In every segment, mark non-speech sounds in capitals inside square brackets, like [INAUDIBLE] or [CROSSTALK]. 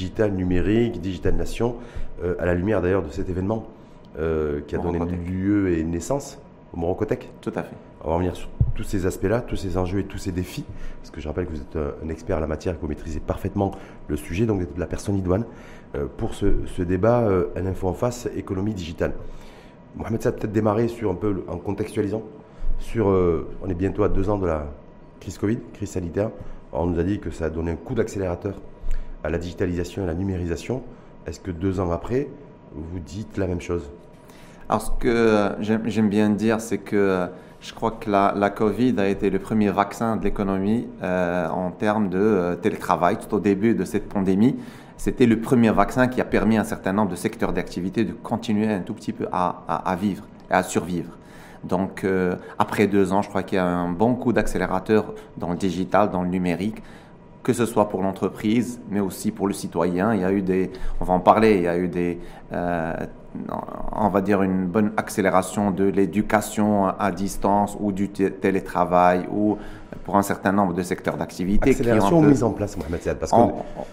digital, numérique, digital nation, à la lumière d'ailleurs de cet événement qui a donné lieu et naissance au Morocotech Tout à fait. On va revenir sur tous ces aspects-là, tous ces enjeux et tous ces défis, parce que je rappelle que vous êtes un expert à la matière, que vous maîtrisez parfaitement le sujet, donc la personne idoine, pour ce, débat Un info en face, économie digitale. Mohamed, ça peut-être démarrer sur un peu en contextualisant sur, on est bientôt à deux ans de la crise Covid, crise sanitaire. on nous a dit que ça a donné un coup d'accélérateur à la digitalisation et à la numérisation. Est-ce que deux ans après, vous dites la même chose? Alors, ce que j'aime bien dire, c'est que je crois que la, Covid a été le premier vaccin de l'économie euh, en termes de euh, télétravail tout au début de cette pandémie. C'était le premier vaccin qui a permis à un certain nombre de secteurs d'activité de continuer un tout petit peu à, vivre et à survivre. Donc, euh, après deux ans, je crois qu'il y a un bon coup d'accélérateur dans le digital, dans le numérique que ce soit pour l'entreprise, mais aussi pour le citoyen. Il y a eu des, on va en parler, il y a eu des, euh, on va dire une bonne accélération de l'éducation à distance ou du télétravail ou pour un certain nombre de secteurs d'activité. Accélération ou mise en place, Mohamed Siad parce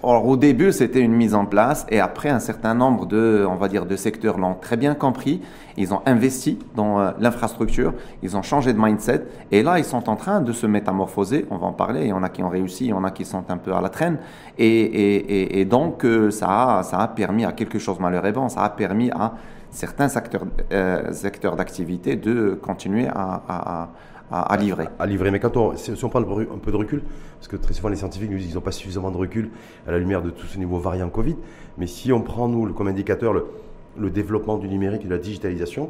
Au début, c'était une mise en place et après, un certain nombre de, on va dire, de secteurs l'ont très bien compris. Ils ont investi dans euh, l'infrastructure, ils ont changé de mindset et là, ils sont en train de se métamorphoser. On va en parler. Il y en a qui ont réussi, il y en a qui sont un peu à la traîne. Et, et, et, donc, euh, ça, a, ça a permis à quelque chose malheureusement, ça a permis à certains secteurs, euh, secteurs d'activité de continuer à à, livrer. À, livrer. Mais quand on, si, on prend un peu de recul, parce que très souvent les scientifiques nous disent qu'ils n'ont pas suffisamment de recul à la lumière de tout ce niveau variant Covid, mais si on prend, nous, comme indicateur, le, développement du numérique et de la digitalisation,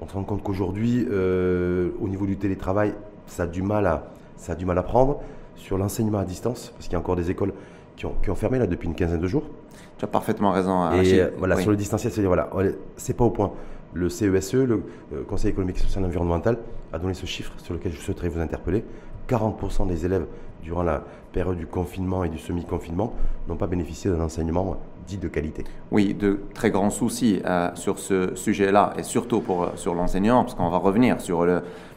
on se rend compte qu'aujourd'hui, euh, au niveau du télétravail, ça a du mal à, ça a du mal à prendre. Sur l'enseignement à distance, parce qu'il y a encore des écoles qui ont, qui ont, fermé là depuis une quinzaine de jours. Tu as parfaitement raison. Et euh, voilà, sur le distanciel, c'est voilà, c'est pas au point le CESE, e, le euh, Conseil économique, social environnemental, a donné ce chiffre sur lequel je souhaiterais vous interpeller. 40% des élèves, durant la période du confinement et du semi-confinement, n'ont pas bénéficié d'un enseignement dit de qualité. Oui, de très grands soucis euh, sur ce sujet-là, et surtout pour, euh, sur l'enseignant, parce qu'on va revenir sur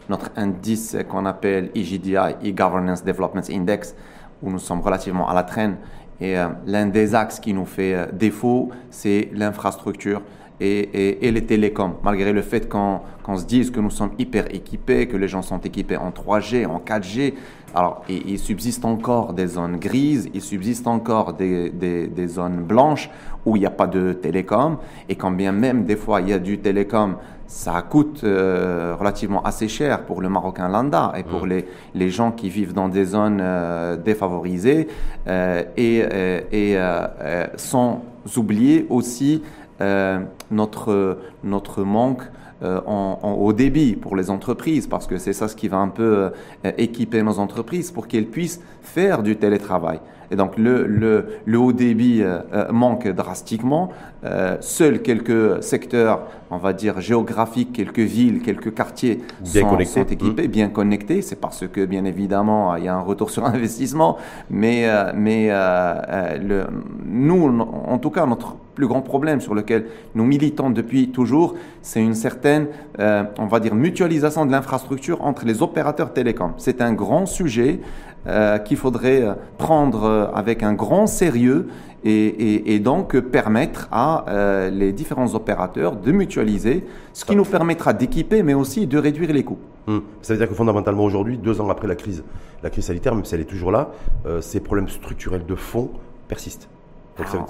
notre indice qu'on appelle EGDI, E-Governance Development Index, où nous sommes relativement à la traîne. Et l'un des axes qui nous fait défaut, c'est l'infrastructure et, les télécoms, malgré le fait qu'on se dise que nous sommes hyper équipés, que les gens sont équipés en 3G, en 4G. Alors, il, subsiste encore des zones grises, il subsiste encore des, zones blanches où il n'y a pas de télécom. Et quand bien même, des fois, il y a du télécom, ça coûte euh, relativement assez cher pour le Marocain lambda et pour les, les, gens qui vivent dans des zones euh, défavorisées euh, et, et sans oublier aussi notre, notre manque euh, en, au débit pour les entreprises, parce que c'est ça ce qui va un peu euh, équiper nos entreprises pour qu'elles puissent faire du télétravail. Et donc le, le, le haut débit manque drastiquement. Seuls quelques secteurs, on va dire géographiques, quelques villes, quelques quartiers bien sont, sont, équipés, mmh. bien connectés. C'est parce que bien évidemment il y a un retour sur [LAUGHS] investissement, mais mais le, nous, en tout cas notre plus grand problème sur lequel nous militons depuis toujours, c'est une certaine, euh, on va dire, mutualisation de l'infrastructure entre les opérateurs télécoms. C'est un grand sujet euh, qu'il faudrait euh, prendre avec un grand sérieux et, donc permettre à les différents opérateurs de mutualiser, ce qui nous permettra d'équiper, mais aussi de réduire les coûts. Hum. Ça veut dire que fondamentalement aujourd'hui, deux ans après la crise, la crise sanitaire, même si elle est toujours là, ces problèmes structurels de fond persistent.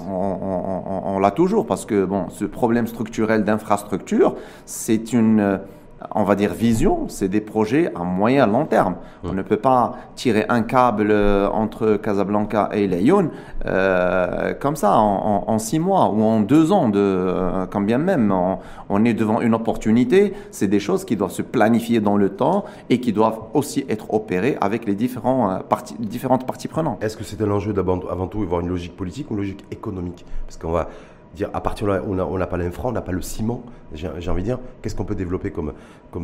On, l'a toujours parce que bon, ce problème structurel d'infrastructure, c'est une on va dire vision, c'est des projets à moyen long terme. On ne peut pas tirer un câble euh, entre Casablanca et Lyon euh, comme ça en, six mois ou en deux ans, de, euh, quand bien même on, est devant une opportunité. C'est des choses qui doivent se planifier dans le temps et qui doivent aussi être opérées avec les différents, différentes parties prenantes. Est-ce que c'est un enjeu avant tout avoir une logique politique ou une logique économique? Parce qu'on va à partir de là, on n'a pas l'infra, on n'a pas le ciment, j'ai envie de dire, qu'est-ce qu'on peut développer comme,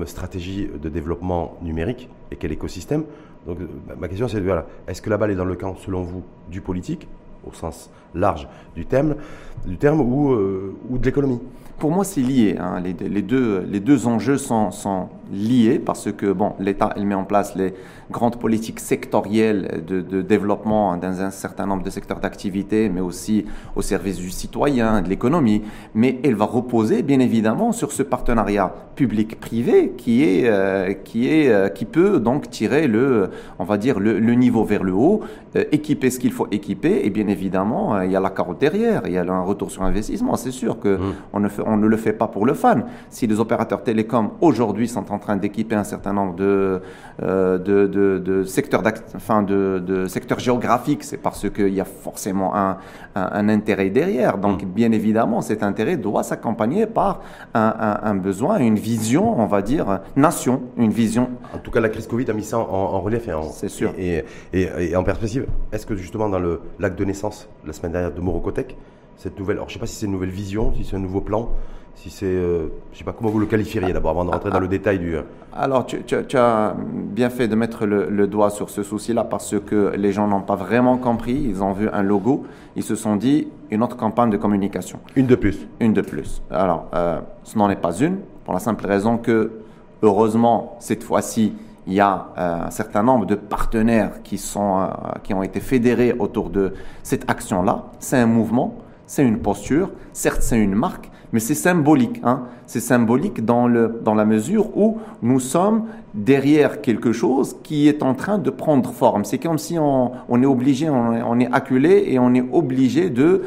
stratégie de développement numérique et quel écosystème? Donc ma question c'est, voilà, est-ce que la balle est dans le camp, selon vous, du politique au sens large du terme, du terme ou, ou de l'économie? Pour moi, c'est lié. Hein. Les, deux, enjeux sont liés parce que bon, l'État met en place les grandes politiques sectorielles de, de, développement dans un certain nombre de secteurs d'activité, mais aussi au service du citoyen, de l'économie. Mais elle va reposer bien évidemment sur ce partenariat public-privé qui est euh, qui est euh, qui peut donc tirer le on va dire le, le niveau vers le haut, euh, équiper ce qu'il faut équiper et bien évidemment il y a la carotte derrière, il y a un retour sur investissement. C'est sûr que mmh. on ne fait, on ne le fait pas pour le fan. Si les opérateurs télécoms aujourd'hui sont en train d'équiper un certain nombre de, euh, de, de, de, secteurs, enfin de, de secteurs géographiques, c'est parce qu'il y a forcément un, un, intérêt derrière. Donc, mm. bien évidemment, cet intérêt doit s'accompagner par un, un, besoin, une vision, on va dire, nation, une vision. En tout cas, la crise Covid a mis ça en, relief et sûr. Et, et, et, en perspective. Est-ce que justement, dans l'acte de naissance, la semaine dernière de Morocotech, cette nouvelle, alors je ne sais pas si c'est une nouvelle vision, si c'est un nouveau plan, si c'est, euh, je sais pas comment vous le qualifieriez d'abord avant de rentrer dans le détail du. Euh. Alors tu, tu, as bien fait de mettre le, doigt sur ce souci-là parce que les gens n'ont pas vraiment compris. Ils ont vu un logo, ils se sont dit une autre campagne de communication. Une de plus. Une de plus. Alors euh, ce n'en est pas une pour la simple raison que heureusement cette fois-ci il y a un certain nombre de partenaires qui sont qui ont été fédérés autour de cette action-là. C'est un mouvement, c'est une posture. Certes, c'est une marque mais c'est symbolique. Hein. C'est symbolique dans, le, dans la mesure où nous sommes derrière quelque chose qui est en train de prendre forme. C'est comme si on, on est obligé, on, on, est acculé et on est obligé de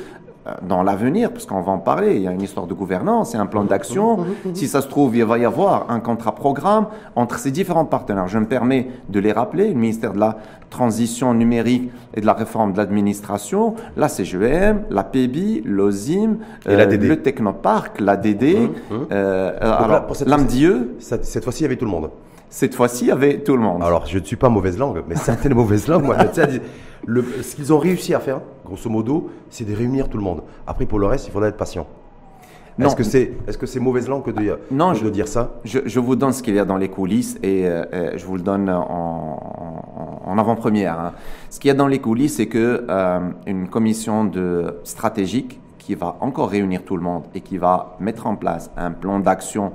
dans l'avenir, parce qu'on va en parler, il y a une histoire de gouvernance, il y a un plan d'action. Si ça se trouve, il va y avoir un contrat-programme entre ces différents partenaires. Je me permets de les rappeler, le ministère de la Transition numérique et de la réforme de l'administration, la CGM, la PEBI, l'OSIM, euh, le Technoparc, l'ADD, mmh, mmh. euh, alors l'AMDIE. Cette fois-ci, il y avait tout le monde. Cette fois-ci, il y avait tout le monde. Alors, je ne suis pas mauvaise langue, mais certaines [LAUGHS] mauvaises langues, moi, le, ce qu'ils ont réussi à faire, grosso modo, c'est de réunir tout le monde. Après, pour le reste, il faudra être patient. Est-ce que c'est est -ce c'est mauvaise langue que de, non, je, dire ça? je, je, vous donne ce qu'il y a dans les coulisses et euh, euh, je vous le donne en, en avant-première. Hein. Ce qu'il y a dans les coulisses, c'est que euh, une commission de stratégique qui va encore réunir tout le monde et qui va mettre en place un plan d'action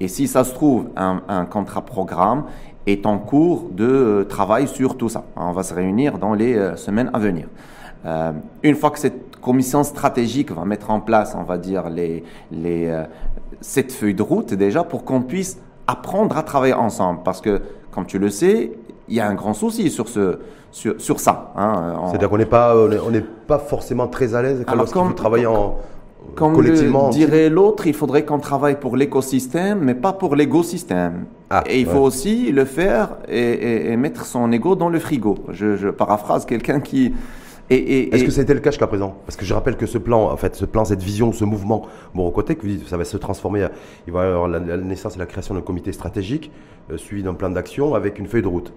et si ça se trouve, un, un contrat programme est en cours de travail sur tout ça. On va se réunir dans les euh, semaines à venir. Euh, une fois que cette commission stratégique va mettre en place, on va dire, les, les, euh, cette feuille de route déjà pour qu'on puisse apprendre à travailler ensemble. Parce que, comme tu le sais, il y a un grand souci sur, ce, sur, sur ça. Hein. C'est-à-dire qu'on n'est pas, on pas forcément très à l'aise quand on travaille en comme le dirait l'autre, il faudrait qu'on travaille pour l'écosystème, mais pas pour l'écosystème. Ah, et il faut aussi le faire et, mettre son ego dans le frigo. Je, paraphrase quelqu'un qui. Est-ce que ça a été le cas jusqu'à présent? Parce que je rappelle que ce plan, en fait, ce plan, cette vision, ce mouvement Morocotec, ça va se transformer. Il va y avoir la, naissance et la création d'un comité stratégique euh, suivi d'un plan d'action avec une feuille de route.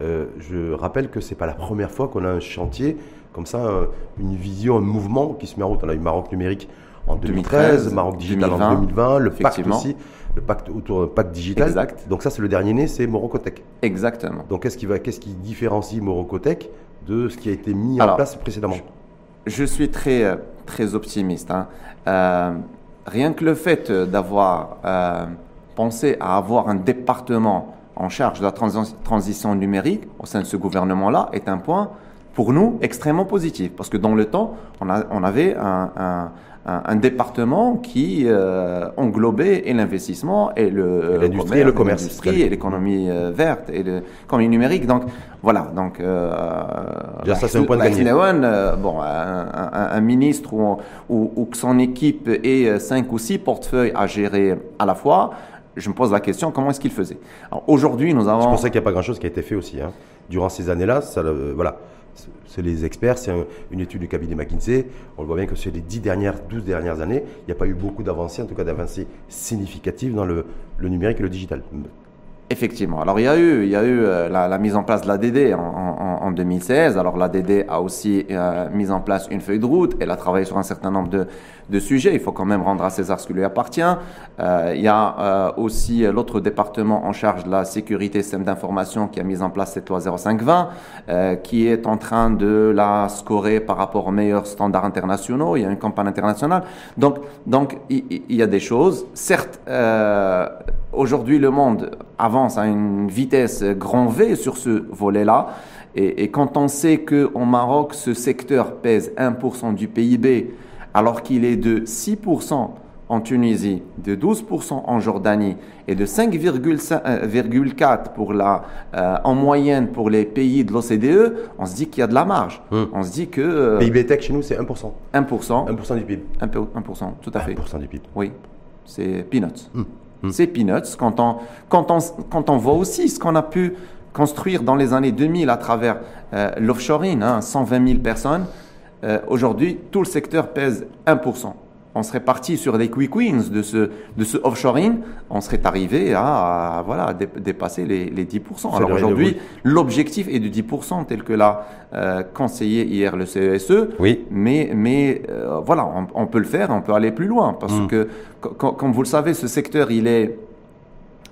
Euh, je rappelle que c'est pas la première fois qu'on a un chantier comme ça, une vision, un mouvement qui se met en route. On a eu Maroc numérique en 2013, Maroc Digital en 2020, le pacte aussi, le pacte autour du pacte digital. Exact. Donc ça, c'est le dernier né, c'est Morocotech. Exactement. Donc qu'est-ce qui, va, qu'est-ce qui différencie Morocotech de ce qui a été mis en place précédemment? je, suis très, très optimiste. Hein. Euh, rien que le fait d'avoir euh, pensé à avoir un département en charge de la transition numérique au sein de ce gouvernement-là est un point pour nous extrêmement positif. Parce que dans le temps, on, a, on avait un un, département qui euh, englobait et l'investissement et le l'industrie et le commerce, l'industrie et l'économie euh, verte et l'économie numérique. Donc voilà. Donc euh, ça c'est un point de gagné. bon, un, ministre ou, ou, que son équipe ait cinq ou six portefeuilles à gérer à la fois. Je me pose la question, comment est-ce qu'il faisait? Aujourd'hui, nous avons. Je pensais qu'il n'y a pas grand-chose qui a été fait aussi. Hein. Durant ces années-là, ça, voilà c'est les experts, c'est une étude du cabinet McKinsey. On le voit bien que sur les 10 dernières, 12 dernières années, il n'y a pas eu beaucoup d'avancées, en tout cas d'avancées significatives dans le, numérique et le digital. Effectivement. Alors il y a eu, il y a eu euh, la, mise en place de l'ADD en, en, 2016. Alors l'ADD a aussi euh, mis en place une feuille de route. Elle a travaillé sur un certain nombre de, de sujets. Il faut quand même rendre à César ce qui lui appartient. Euh, il y a aussi l'autre département en charge de la sécurité système d'information qui a mis en place cette loi 0520, qui est en train de la scorer par rapport aux meilleurs standards internationaux. Il y a une campagne internationale. Donc, donc il, y a des choses. Certes, aujourd'hui le monde avance à une vitesse grand V sur ce volet-là. Et, quand on sait qu'au Maroc, ce secteur pèse 1% du PIB, alors qu'il est de 6% en Tunisie, de 12% en Jordanie et de 5,4% euh, pour la, euh, en moyenne pour les pays de l'OCDE, on se dit qu'il y a de la marge. Hmm. On se dit que... Euh, PIB tech chez nous, c'est 1%. 1%. 1% du PIB. 1%, 1% tout à fait. 1% du PIB. Oui, c'est peanuts. Hmm. Hmm. C'est peanuts. Quand on, quand, on, quand on voit aussi ce qu'on a pu construire dans les années 2000 à travers euh, l'offshoring, 120 hein, 000 personnes, euh, aujourd'hui, tout le secteur pèse 1% on serait parti sur des quick wins de ce, de ce offshoring, on serait arrivé à, voilà, dépasser les, les 10%. Alors aujourd'hui, l'objectif est de 10%, tel que l'a euh, conseillé hier le CESE. E. Oui. Mais, mais euh, voilà, on, peut le faire, on peut aller plus loin. Parce hmm. que, comme vous le savez, ce secteur, il est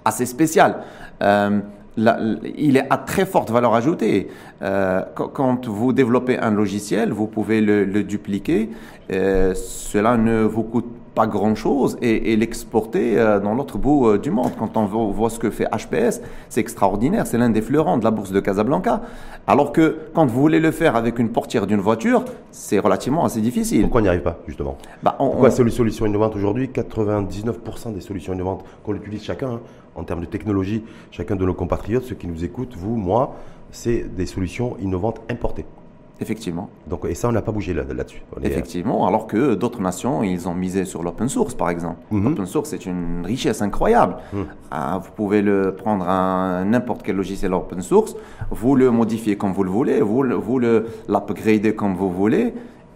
assez spécial. Euh, il est à très forte valeur ajoutée. Euh, quand vous développez un logiciel, vous pouvez le, dupliquer. Euh, cela ne vous coûte pas grand-chose et, l'exporter euh, dans l'autre bout du monde. Quand on voit ce que fait HPS, c'est extraordinaire. C'est l'un des fleurons de la bourse de Casablanca. Alors que quand vous voulez le faire avec une portière d'une voiture, c'est relativement assez difficile. Pourquoi on n'y arrive pas, justement? Bah, Pourquoi c'est une solution innovante aujourd'hui 99% des solutions innovantes qu'on utilise chacun, hein, en termes de technologie, chacun de nos compatriotes, ceux qui nous écoutent, vous, moi, c'est des solutions innovantes importées. Effectivement. Donc, et ça, on n'a pas bougé là-dessus. Effectivement, alors que d'autres nations, ils ont misé sur l'open source, par exemple. Mhm. L'open source, c'est une richesse incroyable. Mhm. Ah, vous pouvez le prendre n'importe quel logiciel open source, vous le modifiez comme vous le voulez, vous, vous l'upgrader comme vous voulez,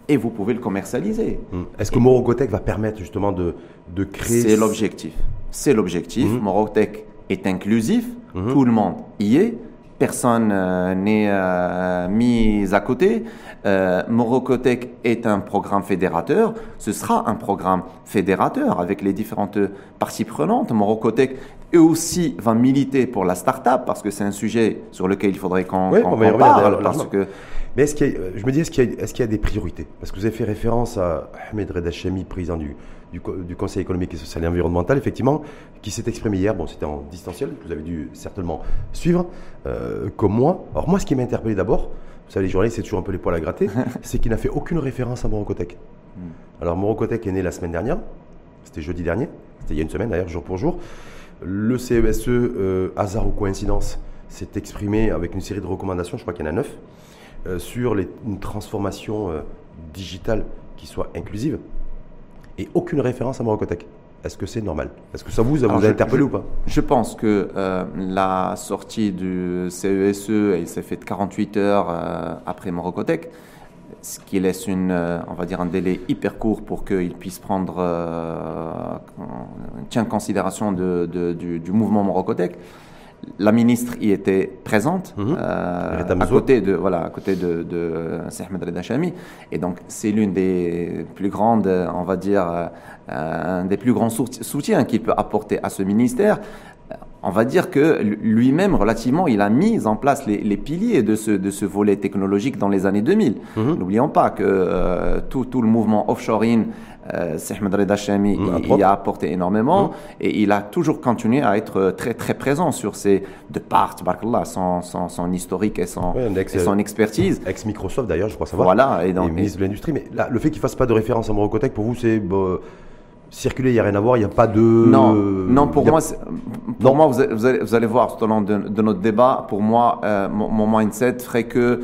et vous pouvez le commercialiser. Mhm. Est-ce que Morocotech va permettre justement de, de créer... C'est l'objectif. C'est l'objectif. Morocotech est inclusif, tout le monde y est personne euh, n'est euh, mis à côté. Euh, Morocotech est un programme fédérateur. Ce sera un programme fédérateur avec les différentes parties prenantes. Morocotech eux aussi va militer pour la start-up parce que c'est un sujet sur lequel il faudrait qu'on parle. Parce que mais est-ce qu'il je me dis, est-ce qu'il y, est y, a des priorités? Parce que vous avez fait référence à Ahmed Reda président du, du, Conseil économique et social et environnemental, effectivement, qui s'est exprimé hier. Bon, c'était en distanciel, vous avez dû certainement suivre, euh, comme moi. Alors, moi, ce qui m'a interpellé d'abord, vous savez, les journalistes, c'est toujours un peu les poils à gratter, [LAUGHS] c'est qu'il n'a fait aucune référence à Morocotech. Hmm. Alors, Morocotech est né la semaine dernière, c'était jeudi dernier, c'était il y a une semaine d'ailleurs, jour pour jour. Le CESE, e, euh, hasard ou coïncidence, s'est exprimé avec une série de recommandations, je crois qu'il y en a neuf, euh, sur une transformation digitale qui soit inclusive et aucune référence à Morocotech. Est-ce que c'est normal? Est-ce que ça vous, a, vous interpellé ou pas? Je pense que euh, la sortie du CESE, e, elle s'est faite 48 heures euh, après Morocotech, ce qui laisse une, euh, on va dire un délai hyper court pour qu'il puisse prendre tient considération de, du, du, mouvement Morocotech la ministre y était présente mhm. euh, à côté de voilà à côté de, de Reda Chami et donc c'est l'une des plus grandes on va dire euh, un des plus grands soutiens qu'il peut apporter à ce ministère on va dire que lui-même, relativement, il a mis en place les, piliers de ce, de ce volet technologique dans les années 2000. Mhm. N'oublions pas que euh, tout, tout, le mouvement offshoring, euh, Ahmed Reda Shami mhm, y a apporté énormément mhm. et il a toujours continué à être très très présent sur ces de part, son, son, son, historique et son, son expertise. Ex-Microsoft d'ailleurs, je crois savoir. Voilà. Et, donc, ministre de l'Industrie. Mais là, le fait qu'il fasse pas de référence à Morocotech, pour vous, c'est circuler, il n'y a rien à voir, il n'y a pas de... Non, non pour, moi, pour moi, vous allez, vous allez, voir tout au long de, notre débat, pour moi, euh, mon, mindset ferait que euh,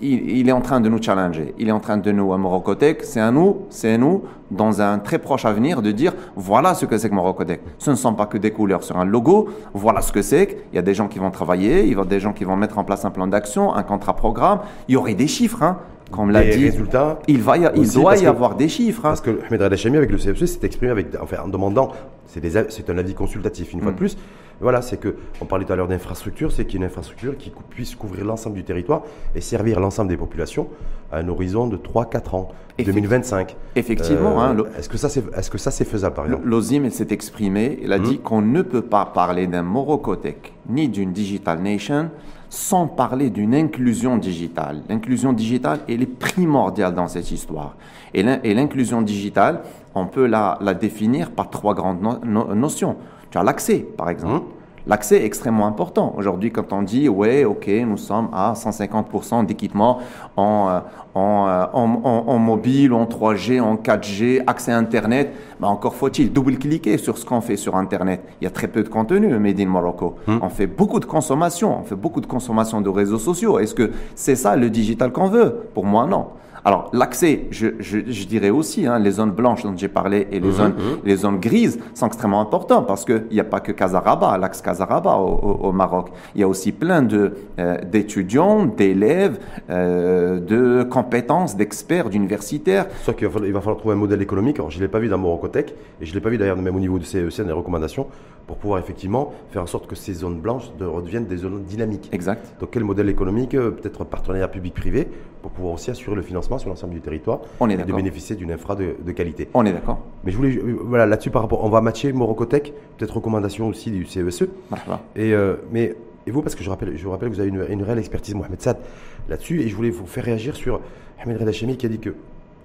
il, est en train de nous challenger, il est en train de nous, à Morocotech, c'est à nous, c'est à nous, dans un très proche avenir, de dire, voilà ce que c'est que Morocotech. Ce ne sont pas que des couleurs sur un logo, voilà ce que c'est, il y a des gens qui vont travailler, il y a des gens qui vont mettre en place un plan d'action, un contrat programme, il y aurait des chiffres, hein comme l'a dit, résultats. Il, va il doit y avoir des chiffres. Hein. Parce que Ahmed Radachami, avec le CFC, s'est exprimé avec, enfin, en demandant, c'est un avis consultatif, une fois de mm. plus. Voilà, c'est que, on parlait tout à l'heure d'infrastructure, c'est qu'il y ait une infrastructure qui puisse couvrir l'ensemble du territoire et servir l'ensemble des populations à un horizon de 3-4 ans, 2025. Effectivement. Euh, hein, est-ce que ça, c'est est -ce ça, faisable, par exemple? L'OSIM, s'est exprimé, il a mm. dit qu'on ne peut pas parler d'un Morocotech ni d'une Digital Nation sans parler d'une inclusion digitale. L'inclusion digitale, elle est primordiale dans cette histoire. Et l'inclusion digitale, on peut la, définir par trois grandes notions. Tu as l'accès, par exemple. Mmh. L'accès est extrêmement important. Aujourd'hui, quand on dit, ouais, ok, nous sommes à 150% d'équipement en, euh, euh, en, en, en, mobile, en 3G, en 4G, accès Internet, bah encore faut-il double-cliquer sur ce qu'on fait sur Internet. Il y a très peu de contenu made in Morocco. Hmm. On fait beaucoup de consommation, on fait beaucoup de consommation de réseaux sociaux. Est-ce que c'est ça le digital qu'on veut? Pour moi, non. Alors, l'accès, je, je, je, dirais aussi, hein, les zones blanches dont j'ai parlé et les, mhm, zones, mhm. les zones grises sont extrêmement importantes parce qu'il n'y a pas que Casaraba, l'axe Casaraba au, au, Maroc. Il y a aussi plein euh, d'étudiants, d'élèves, euh, de compétences, d'experts, d'universitaires. Sauf qu'il va va falloir trouver un modèle économique. Alors, je ne l'ai pas vu dans Morocotech et je ne l'ai pas vu d'ailleurs même au niveau du CEC, des recommandations, pour pouvoir effectivement faire en sorte que ces zones blanches redeviennent des zones dynamiques. Exact. Donc, quel modèle économique euh, Peut-être partenariat public-privé pour pouvoir aussi assurer le financement sur l'ensemble du territoire on est et de bénéficier d'une infra de, qualité. On est d'accord. Mais je voulais, euh, voilà, là-dessus par rapport, on va matcher Morocotech, peut-être recommandation aussi du CESE. E. Et, euh, mais, et vous, parce que je, rappelle, je vous rappelle que vous avez une, réelle expertise, Mohamed Sad, là-dessus, et je voulais vous faire réagir sur Ahmed Redachemi qui a dit que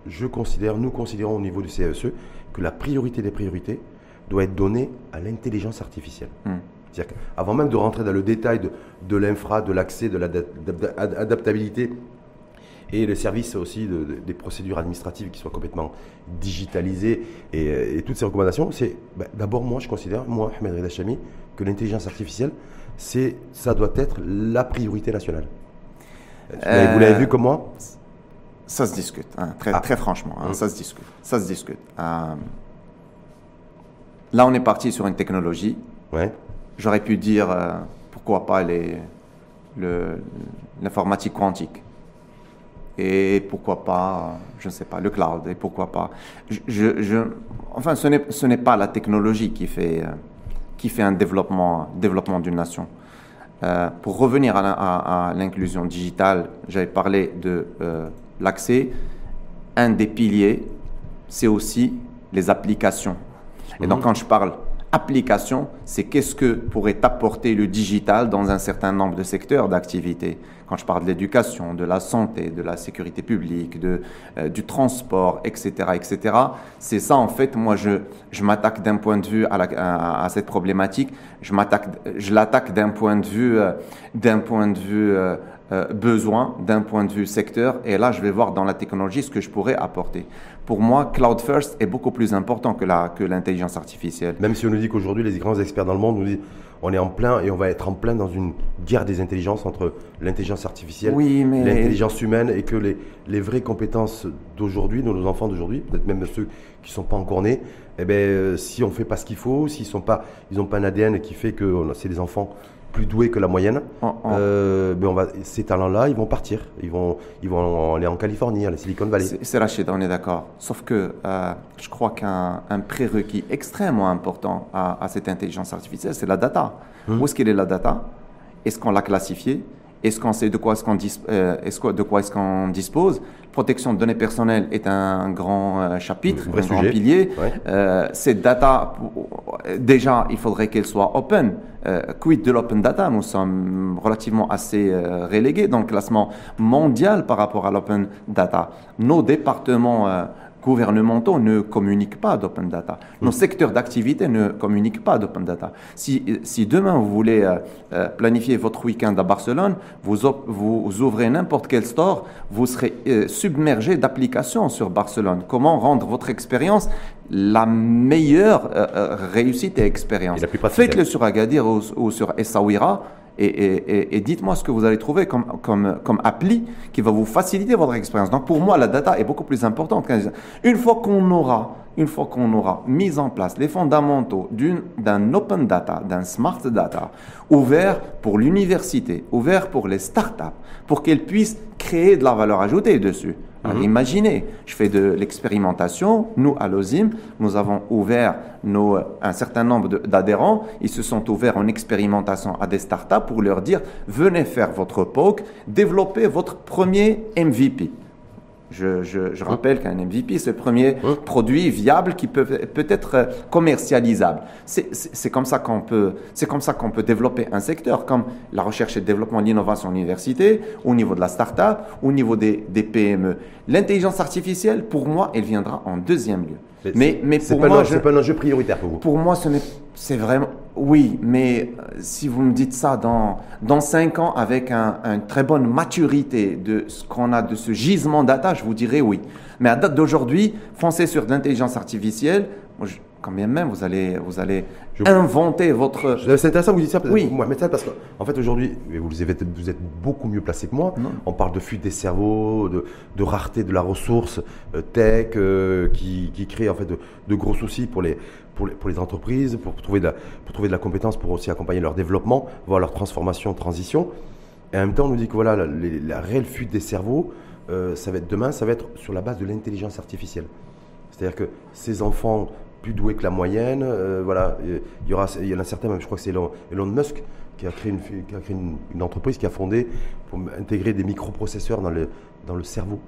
je considère, nous considérons au niveau du CESE, e, que la priorité des priorités doit être donnée à l'intelligence artificielle. Hmm. C'est-à-dire qu'avant même de rentrer dans le détail de, de l'infra, de l'accès, de l'adaptabilité et le service aussi des procédures administratives qui soient complètement digitalisées et, toutes ces recommandations, c'est ben, d'abord moi je considère, moi Ahmed Reda Chami, que l'intelligence artificielle, c'est, ça doit être la priorité nationale. Euh, vous l'avez vu comme moi Ça se discute, hein, très, ah. très franchement, hein, hum. ça se discute. Ça se discute. Euh, là on est parti sur une technologie. Ouais. J'aurais pu dire euh, pourquoi pas l'informatique quantique et pourquoi pas, je ne sais pas, le cloud, et pourquoi pas. Je, je, enfin, ce n'est pas la technologie qui fait, euh, qui fait un développement, développement d'une nation. Euh, pour revenir à, l'inclusion digitale, j'avais parlé de l'accès. Un des piliers, c'est aussi les applications. Et donc, quand je parle application, c'est qu'est-ce que pourrait apporter le digital dans un certain nombre de secteurs d'activité. Quand je parle de l'éducation, de la santé, de la sécurité publique, de, euh, du transport, etc., etc., c'est ça en fait. Moi, je, je m'attaque d'un point de vue à, cette problématique. Je m'attaque, je l'attaque d'un point de vue, euh, d'un point de vue euh, besoin, d'un point de vue secteur. Et là, je vais voir dans la technologie ce que je pourrais apporter pour moi, Cloud First est beaucoup plus important que, la, que l'intelligence artificielle. Même si on nous dit qu'aujourd'hui, les grands experts dans le monde nous disent on est en plein et on va être en plein dans une guerre des intelligences entre l'intelligence artificielle et l'intelligence humaine et que les, les vraies compétences d'aujourd'hui, de nos enfants d'aujourd'hui, peut-être même ceux qui ne sont pas encore nés, eh ben, euh, si on ne fait pas ce qu'il faut, s'ils n'ont pas, ils pas un ADN qui fait que c'est des enfants plus doués que la moyenne, oh, oh. Euh, on va, ces talents-là, ils vont partir. Ils vont, ils vont aller en Californie, à la Silicon Valley. C'est Rachid, on est d'accord. Sauf que euh, je crois qu'un prérequis extrêmement important à, cette intelligence artificielle, c'est la data. Hum. Où est-ce qu'elle est la data? Est-ce qu'on l'a classifiée? Est-ce qu'on sait de quoi est-ce qu'on euh, est de quoi est-ce qu'on dispose? Protection de données personnelles est un grand euh, chapitre, un, grand pilier. Euh, cette data, déjà, il faudrait qu'elle soit open. Quid de l'open data? Nous sommes relativement assez relégués dans le classement mondial par rapport à l'open data. Nos départements gouvernementaux ne communiquent pas d'open data. Nos mm. secteurs d'activité ne communiquent pas d'open data. Si, si, demain vous voulez euh, euh, planifier votre week-end à Barcelone, vous, vous ouvrez n'importe quel store, vous serez euh, submergé d'applications sur Barcelone. Comment rendre votre expérience la meilleure réussite et expérience Faites-le sur Agadir ou, ou sur Essaouira et, dites-moi ce que vous allez trouver comme, comme, comme appli qui va vous faciliter votre expérience. Donc pour moi, la data est beaucoup plus importante. Une fois qu'on aura une fois qu'on aura mis en place les fondamentaux d'un open data, d'un smart data, ouvert pour l'université, ouvert pour les startups, pour qu'elles puissent créer de la valeur ajoutée dessus. Mhm. imaginez, je fais de l'expérimentation. Nous, à l'OSIM, nous avons ouvert nos, un certain nombre d'adhérents. Ils se sont ouverts en expérimentation à des startups pour leur dire venez faire votre POC, développez votre premier MVP. Je, rappelle qu'un MVP, c'est le premier produit viable qui peut, peut être euh, commercialisable. C'est comme ça qu'on peut, c'est comme ça qu'on peut développer un secteur comme la recherche et le développement l'innovation en université, au niveau de la start-up, au niveau des, des PME. L'intelligence artificielle, pour moi, elle viendra en deuxième lieu. Mais, mais pour moi, c'est pas un enjeu prioritaire pour vous. Pour moi, ce n'est, c'est vraiment, oui, mais euh, si vous me dites ça dans, dans cinq ans avec un, une très bonne maturité de ce qu'on a de ce gisement data, je vous dirais oui. Mais à date d'aujourd'hui, foncer sur l'intelligence artificielle, moi, je, quand bien même vous allez, vous allez inventer votre. C'est intéressant que vous dites ça. Oui. Moi, mais ça parce qu'en en fait aujourd'hui, vous êtes, vous êtes beaucoup mieux placé que moi. On parle de fuite des cerveaux, de, de rareté de la ressource euh, tech, euh, qui, qui, crée en fait de, de, gros soucis pour les, pour les, pour les entreprises, pour trouver, de la, pour trouver de la compétence, pour aussi accompagner leur développement, voir leur transformation, transition. Et en même temps, on nous dit que voilà, la, la réelle fuite des cerveaux, euh, ça va être demain, ça va être sur la base de l'intelligence artificielle. C'est-à-dire que ces enfants plus doué que la moyenne. Euh, voilà, il y aura, il y en a certains, même, je crois que c'est Elon, Musk qui a créé, une, qui a créé une, entreprise qui a fondé pour intégrer des microprocesseurs dans le, dans le cerveau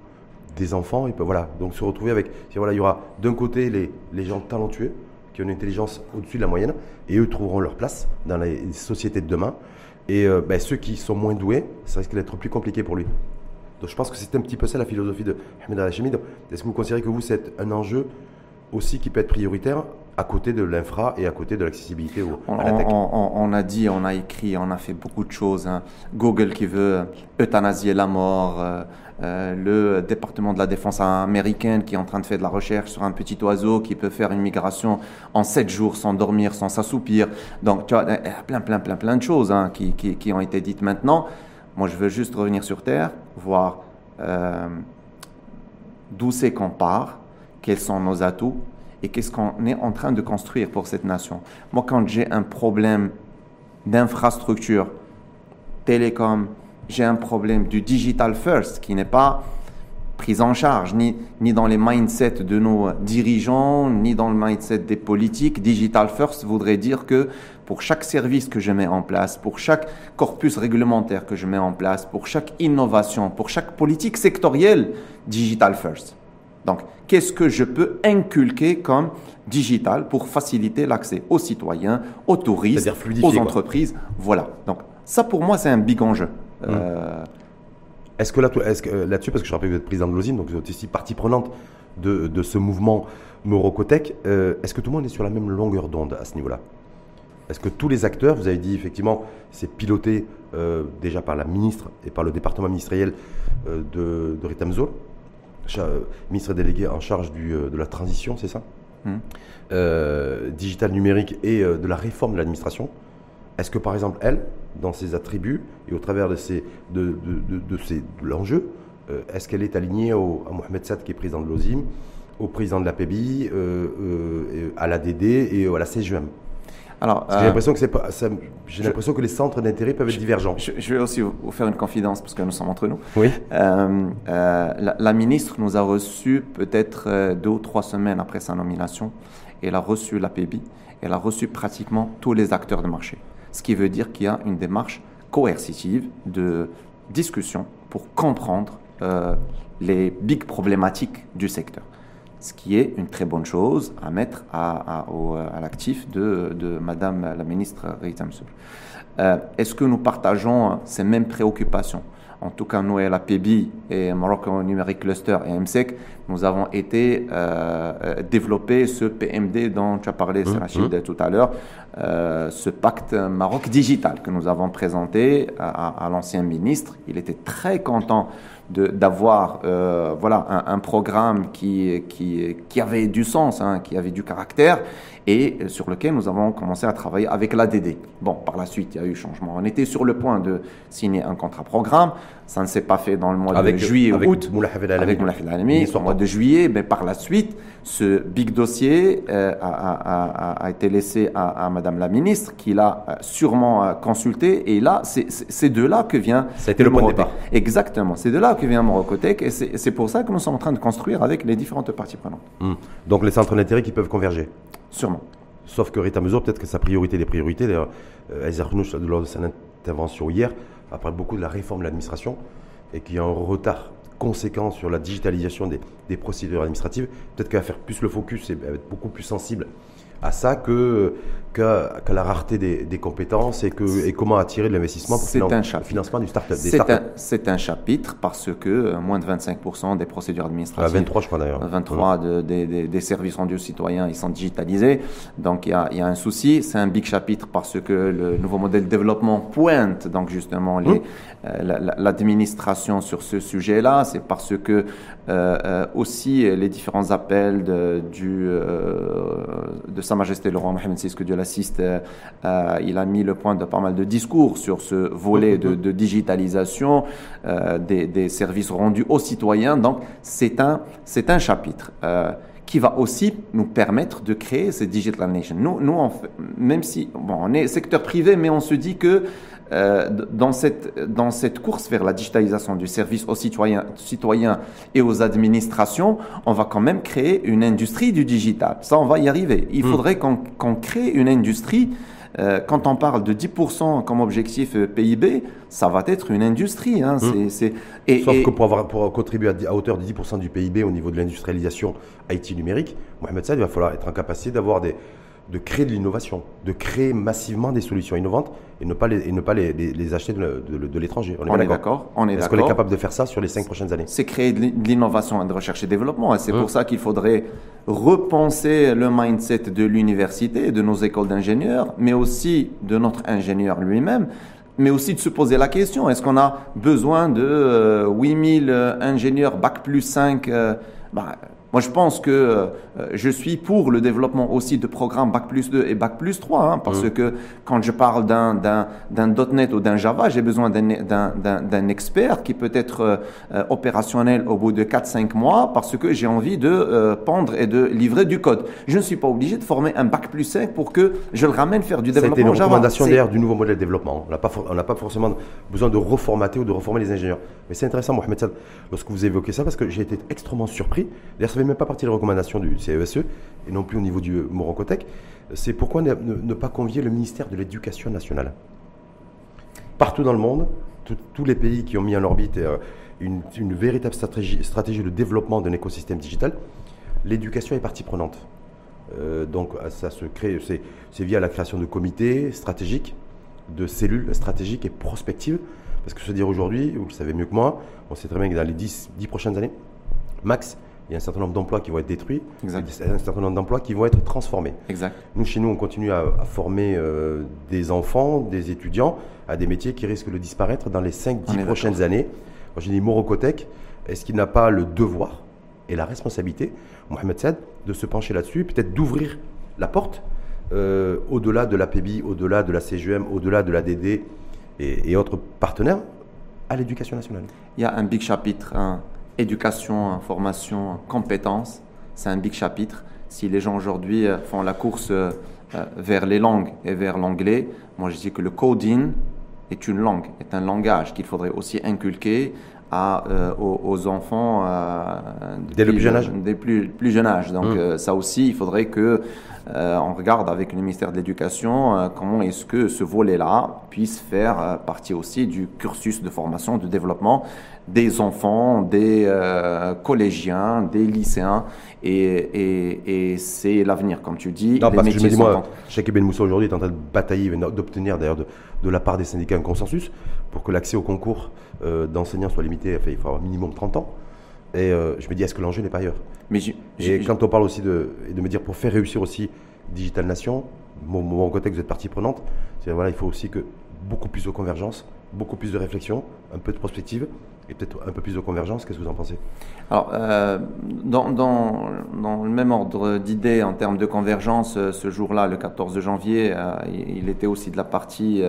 des enfants. Et voilà, donc se retrouver avec, voilà, il y aura d'un côté les, les gens talentueux qui ont une intelligence au-dessus de la moyenne et eux trouveront leur place dans les sociétés de demain. Et euh, ben, ceux qui sont moins doués, ça risque d'être plus compliqué pour lui. Donc je pense que c'est un petit peu ça la philosophie de Ahmed Al-Hashimi. Est-ce que vous considérez que vous, c'est un enjeu aussi qui peut être prioritaire à côté de l'infra et à côté de l'accessibilité à la tech. On, a dit, on a écrit, on a fait beaucoup de choses. Hein. Google qui veut euthanasier la mort, euh, euh, le département de la défense américaine qui est en train de faire de la recherche sur un petit oiseau qui peut faire une migration en 7 jours sans dormir, sans s'assoupir. Donc, tu vois, il y a plein, plein, plein, plein de choses hein, qui, qui, ont été dites maintenant. Moi, je veux juste revenir sur Terre, voir euh, d'où c'est qu'on part quels sont nos atouts et qu'est-ce qu'on est en train de construire pour cette nation. Moi, quand j'ai un problème d'infrastructure, télécom, j'ai un problème du digital first qui n'est pas pris en charge, ni, ni dans les mindsets de nos dirigeants, ni dans le mindset des politiques. Digital first voudrait dire que pour chaque service que je mets en place, pour chaque corpus réglementaire que je mets en place, pour chaque innovation, pour chaque politique sectorielle, digital first. Donc, qu'est-ce que je peux inculquer comme digital pour faciliter l'accès aux citoyens, aux touristes, aux entreprises? Voilà. Donc, ça pour moi, c'est un big enjeu. Mmh. Euh, est-ce que là-dessus, là parce que je rappelle que vous êtes président de l'OSIM, donc vous êtes ici partie prenante de, de ce mouvement Morocotech, euh, est-ce que tout le monde est sur la même longueur d'onde à ce niveau-là? Est-ce que tous les acteurs, vous avez dit effectivement, c'est piloté euh, déjà par la ministre et par le département ministériel de, de Ritamzol, euh, ministre délégué en charge du, euh, de la transition, c'est ça hmm. euh, Digital numérique et de la réforme de l'administration. Est-ce que par exemple, elle, dans ses attributs et au travers de, ses, de, de, de, l'enjeu, est-ce qu'elle est alignée au, à Mohamed Sad qui est président de l'OSIM, au président de l'APBI, euh, à l'ADD et à la CGM alors, j'ai l'impression que c'est pas, j'ai l'impression que les centres d'intérêt peuvent être divergents. Je, vais aussi vous faire une confidence parce que nous sommes entre nous. Oui. Euh, euh, la, ministre nous a reçus peut-être euh, deux ou trois semaines après sa nomination. Elle a reçu la PBI. Elle a reçu pratiquement tous les acteurs de marché. Ce qui veut dire qu'il y a une démarche coercitive de discussion pour comprendre les big problématiques du secteur ce qui est une très bonne chose à mettre à, à, l'actif de, de, Madame la ministre Rita euh, Est-ce que nous partageons ces mêmes préoccupations? En tout cas, nous, à la PBI et Morocco Numeric Cluster et MSEC, nous avons été euh, euh, développer ce PMD dont tu as parlé, mmh, Rachid, mmh. tout à l'heure, euh, ce pacte Maroc digital que nous avons présenté à, à l'ancien ministre. Il était très content d'avoir voilà, un, programme qui, qui, qui, avait du sens, hein, qui avait du caractère. Et sur lequel nous avons commencé à travailler avec l'ADD. Bon, par la suite, il y a eu changement. On était sur le point de signer un contrat programme. Ça ne s'est pas fait dans le mois de juillet ou août. Avec Moulahid Alami. Au mois de juillet, mais par la suite, ce big dossier euh, a, été laissé à, Madame la ministre, qui l'a euh, sûrement euh, consulté. Et là, c'est de là que vient. Ça a été le, point de départ. Exactement. C'est de là que vient Morocotech. Et c'est pour ça que nous sommes en train de construire avec les différentes parties prenantes. Hmm. Donc les centres d'intérêt qui peuvent converger Sûrement. Sauf que Rita Mesure, peut-être que sa priorité des priorités, d'ailleurs, lors de son intervention hier, a parlé beaucoup de la réforme de l'administration et qu'il y a un retard conséquent sur la digitalisation des, des procédures administratives. Peut-être qu'elle va faire plus le focus et être beaucoup plus sensible à ça que, que, la rareté des, compétences et, que, et comment attirer de l'investissement pour le financement du start-up. C'est un, chapitre parce que euh, moins de 25% des procédures administratives. 23, je crois d'ailleurs. 23 des services rendus aux citoyens, ils sont digitalisés. Donc il y a, y a, un souci. C'est un big chapitre parce que le nouveau modèle de développement pointe donc justement les, hum. euh, l'administration sur ce sujet-là. C'est parce que euh, aussi les différents appels de, du, de sa Majesté le roi Mohamed VI, que Dieu l'assiste, euh, euh, il a mis le point de pas mal de discours sur ce volet de, digitalisation euh, des, services rendus aux citoyens. Donc, c'est un, c'est un chapitre qui va aussi nous permettre de créer cette Digital Nation. Nous, nous même si bon, on est secteur privé, mais on se dit que euh, dans, cette, dans cette course vers la digitalisation du service aux citoyens, citoyens et aux administrations, on va quand même créer une industrie du digital. Ça, on va y arriver. Il hmm. faudrait qu'on crée une industrie. Euh, quand on parle de 10% comme objectif euh, PIB, ça va être une industrie. Hein. Hmm. Et, Sauf que pour, avoir, pour contribuer à, hauteur de 10% du PIB au niveau de l'industrialisation IT numérique, Mohamed Saad, il va falloir être en capacité d'avoir des, de créer de l'innovation, de créer massivement des solutions innovantes et ne pas les, et ne pas les, les, acheter de, de, l'étranger. On, est d'accord. On est, Est-ce qu'on est capable de faire ça sur les cinq prochaines années C'est créer de l'innovation et de recherche et développement. Et c'est pour ça qu'il faudrait repenser le mindset de l'université, de nos écoles d'ingénieurs, mais aussi de notre ingénieur lui-même mais aussi de se poser la question, est-ce qu'on a besoin de 8000 euh, ingénieurs Bac plus 5 moi, je pense que euh, je suis pour le développement aussi de programmes Bac plus 2 et Bac plus 3, hein, parce mmh. que quand je parle d'un .NET ou d'un Java, j'ai besoin d'un expert qui peut être euh, opérationnel au bout de 4-5 mois, parce que j'ai envie de euh, pendre et de livrer du code. Je ne suis pas obligé de former un Bac plus 5 pour que je le ramène faire du développement Java. C'est une recommandation d'ailleurs du nouveau modèle de développement. On n'a pas, pas forcément besoin de reformater ou de reformer les ingénieurs. Mais c'est intéressant, Mohamed Sad, lorsque vous évoquez ça, parce que j'ai été extrêmement surpris. D'ailleurs, fait même pas partie des recommandations du CESE, e, et non plus au niveau du Morocotec, c'est pourquoi ne, pas convier le ministère de l'Éducation nationale. Partout dans le monde, tous les pays qui ont mis en orbite euh, une, véritable stratégie, stratégie de développement d'un écosystème digital, l'éducation est partie prenante. Euh, donc ça se crée, c'est via la création de comités stratégiques, de cellules stratégiques et prospectives. Parce que se dire aujourd'hui, vous le savez mieux que moi, on sait très bien que dans les 10, 10 prochaines années, max, il y a un certain nombre d'emplois qui vont être détruits, exact. un certain nombre d'emplois qui vont être transformés. Exact. Nous, chez nous, on continue à, former euh, des enfants, des étudiants à des métiers qui risquent de disparaître dans les 5-10 prochaines années. Moi, j'ai dit Morocotech, est-ce qu'il n'a pas le devoir et la responsabilité, Mohamed Saad, de se pencher là-dessus, peut-être d'ouvrir la porte euh, au-delà de l'APBI, au-delà de la CGM, au-delà de l'ADD et, et autres partenaires à l'éducation nationale? Il y a un big chapitre. Hein éducation, formation, compétences, c'est un big chapitre. Si les gens aujourd'hui euh, font la course euh, euh, vers les langues et vers l'anglais, moi je dis que le coding est une langue, est un langage qu'il faudrait aussi inculquer à, aux, enfants dès le plus jeune âge. Dès plus, plus jeune âge. Donc mmh. ça aussi, il faudrait que on regarde avec le ministère de l'Éducation comment est-ce que ce volet-là puisse faire partie aussi du cursus de formation, de développement des enfants, des euh, collégiens, des lycéens, et, c'est l'avenir, comme tu dis. Non, parce que je me dis, moi, Cheikh Ben Moussa aujourd'hui est en train de batailler, d'obtenir d'ailleurs de, la part des syndicats un consensus pour que l'accès au concours euh, d'enseignants soit limité, enfin, il faut avoir minimum 30 ans. Et euh, je me dis, est-ce que l'enjeu n'est pas ailleurs? Mais Et quand on parle aussi de, de me dire, pour faire réussir aussi Digital Nation, mon, mon côté que vous êtes partie prenante, c'est voilà, il faut aussi que beaucoup plus de convergence, beaucoup plus de réflexion, un peu de prospective, et peut-être un peu plus de convergence. Qu'est-ce que vous en pensez? Alors, euh, dans, dans, dans, le même ordre d'idées en termes de convergence, euh, ce jour-là, le 14 janvier, euh, il était aussi de la partie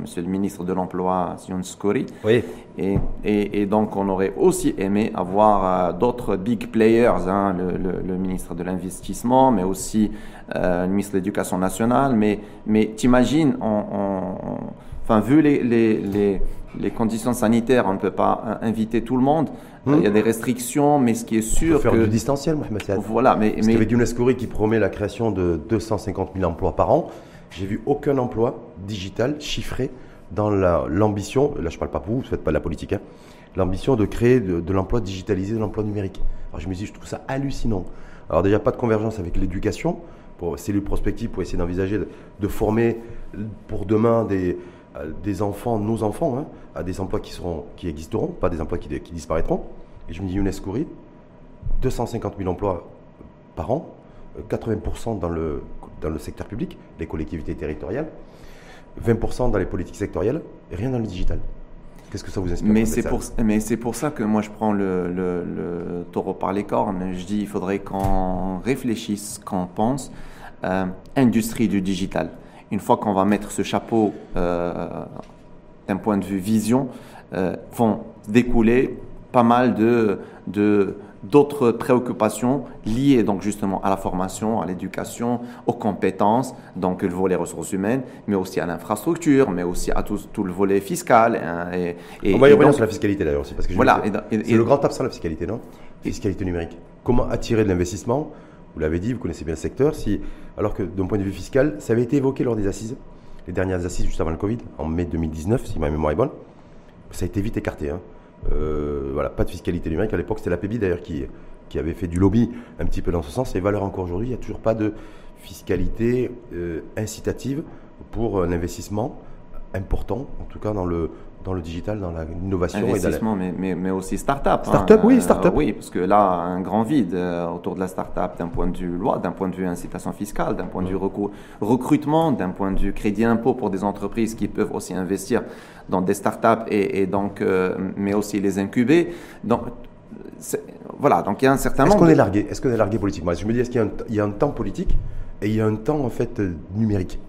Monsieur le ministre de l'Emploi, Sion Skori. Oui. Et, et, et, donc, on aurait aussi aimé avoir d'autres big players, hein, le, le, le, ministre de l'Investissement, mais aussi le ministre de l'Éducation nationale. Mais, mais t'imagines, on, on, enfin, vu les, les, les les conditions sanitaires, on ne peut pas inviter tout le monde. Hmm. Il y a des restrictions, mais ce qui est sûr. Il faut faire du distanciel, Mohamed Voilà, mais. Parce mais... qui promet la création de 250 000 emplois par an, j'ai vu aucun emploi digital chiffré dans l'ambition, là je ne parle pas pour vous, vous ne faites pas de la politique, hein, l'ambition de créer de, l'emploi digitalisé, de l'emploi numérique. Alors je me dis, je trouve ça hallucinant. Alors déjà, pas de convergence avec l'éducation, pour cellules prospectives, pour essayer d'envisager de, former pour demain des, des enfants, nos enfants, hein, à des emplois qui, seront, qui existeront, pas des emplois qui, qui disparaîtront. Et je me dis, Younes Kouri, 250 000 emplois par an, 80% euh, dans le, dans le secteur public, les collectivités territoriales, 20% dans les politiques sectorielles, et rien dans le digital. Qu'est-ce que ça vous inspire Mais c'est pour, mais c'est pour ça que moi je prends le, le, le, taureau par les cornes. Je dis il faudrait qu'on réfléchisse, qu'on pense euh, industrie du digital une fois qu'on va mettre ce chapeau euh, d'un point de vue vision, euh, vont découler pas mal de, d'autres préoccupations liées donc justement à la formation, à l'éducation, aux compétences, donc le volet ressources humaines, mais aussi à l'infrastructure, mais aussi à tout, tout le volet fiscal. Hein, et, On va y revenir sur la fiscalité d'ailleurs aussi, parce que voilà, c'est le grand absent la fiscalité, non? Fiscalité numérique. Comment attirer de l'investissement vous l'avez dit, vous connaissez bien le secteur. Si, alors que d'un point de vue fiscal, ça avait été évoqué lors des assises, les dernières assises juste avant le Covid, en mai 2019, si ma mémoire est bonne, ça a été vite écarté. Hein. Euh, voilà, pas de fiscalité numérique. À l'époque, c'était la PEBI d'ailleurs qui, qui avait fait du lobby un petit peu dans ce sens. Et valeur encore aujourd'hui, il n'y a toujours pas de fiscalité euh, incitative pour un investissement important, en tout cas dans le, dans le digital, dans l'innovation. Investissement, et mais, mais, aussi start-up. Hein. Start-up, oui, start-up. oui, parce que là, un grand vide euh, autour de la start-up d'un point de vue loi, d'un point de vue incitation fiscale, d'un point de vue recrutement, d'un point de vue crédit impôt pour des entreprises qui peuvent aussi investir dans des start-up et, donc, euh, mais aussi les incuber. Donc, voilà, donc il y a un certain Est-ce qu'on est largué? Est-ce qu'on est largué politiquement? Je me dis, est-ce qu'il y, a un temps politique et il y a un temps en fait euh, numérique?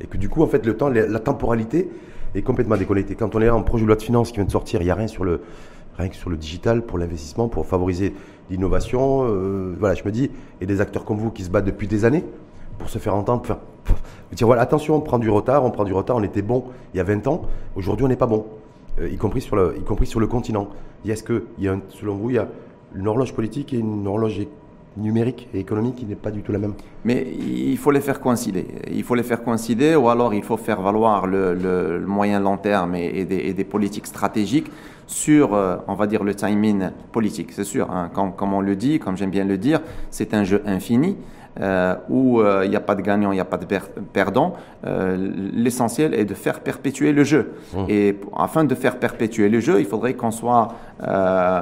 Et que du coup, en fait, le temps, la temporalité, est complètement déconnecté. Quand on est en projet de loi de finances qui vient de sortir, il n'y a rien sur le, rien que sur le digital pour l'investissement, pour favoriser l'innovation. Euh, voilà, je me dis, et des acteurs comme vous qui se battent depuis des années pour se faire entendre, faire, dire voilà, attention, on prend du retard, on prend du retard, on était bon il y a 20 ans, aujourd'hui on n'est pas bon, euh, y, compris sur le, y compris sur le continent. Est-ce que, selon vous, il y a une horloge politique et une horloge numérique et économique qui n'est pas du tout la même. Mais il faut les faire coïncider. Il faut les faire coïncider ou alors il faut faire valoir le, moyen long terme et, des, politiques stratégiques sur, euh, on va dire, le timing politique. C'est sûr, hein, comme, comme, on le dit, comme j'aime bien le dire, c'est un jeu infini. Euh, où euh, il n'y a pas de gagnant, il n'y a pas de perdant. Euh, l'essentiel est de faire perpétuer le jeu. Mmh. Et afin de faire perpétuer le jeu, il faudrait qu'on soit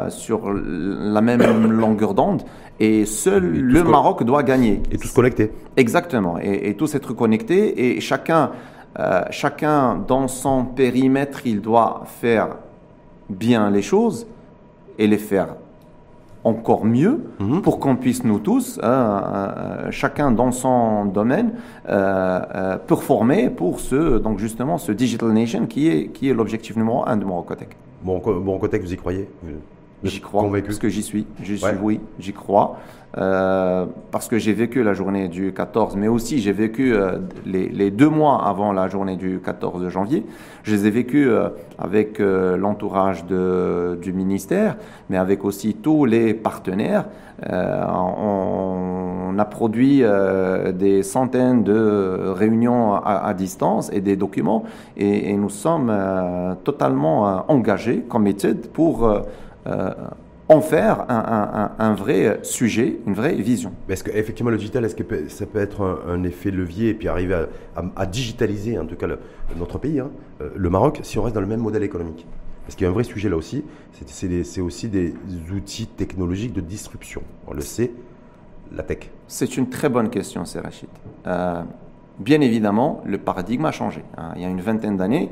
sur la même [COUGHS] longueur d'onde. Et seul le Maroc doit gagner. Et tous connectés. Exactement. Et, et tous être connectés. Et chacun, chacun dans son périmètre, il doit faire bien les choses et les faire encore mieux mhm. pour qu'on puisse nous tous, euh, euh, chacun dans son domaine, euh, performer pour ce, donc justement ce Digital Nation qui est, qui est l'objectif numéro un de Morocotech. Bon, Morocotech, vous y croyez? J'y crois, convaincu? parce que j'y suis. J'y suis, oui, j'y crois. Euh, parce que j'ai vécu la journée du 14, mais aussi j'ai vécu euh, les, les, deux mois avant la journée du 14 janvier. Je les ai vécus euh, avec l'entourage du ministère, mais avec aussi tous les partenaires. On, on, a produit des centaines de réunions à, à, distance et des documents, et, et nous sommes totalement engagés, comme étude, pour en faire un, vrai sujet, une vraie vision. Est-ce qu'effectivement le digital, est-ce que ça peut être un, effet levier et puis arriver à, digitaliser en tout cas notre pays, hein, euh, le Maroc, si on reste dans le même modèle économique? Parce qu'il y a un vrai sujet là aussi, c'est aussi des outils technologiques de disruption. On le sait, la tech. C'est une très bonne question, c'est Rachid. Euh, bien évidemment, le paradigme a changé. Hein. Il y a une vingtaine d'années,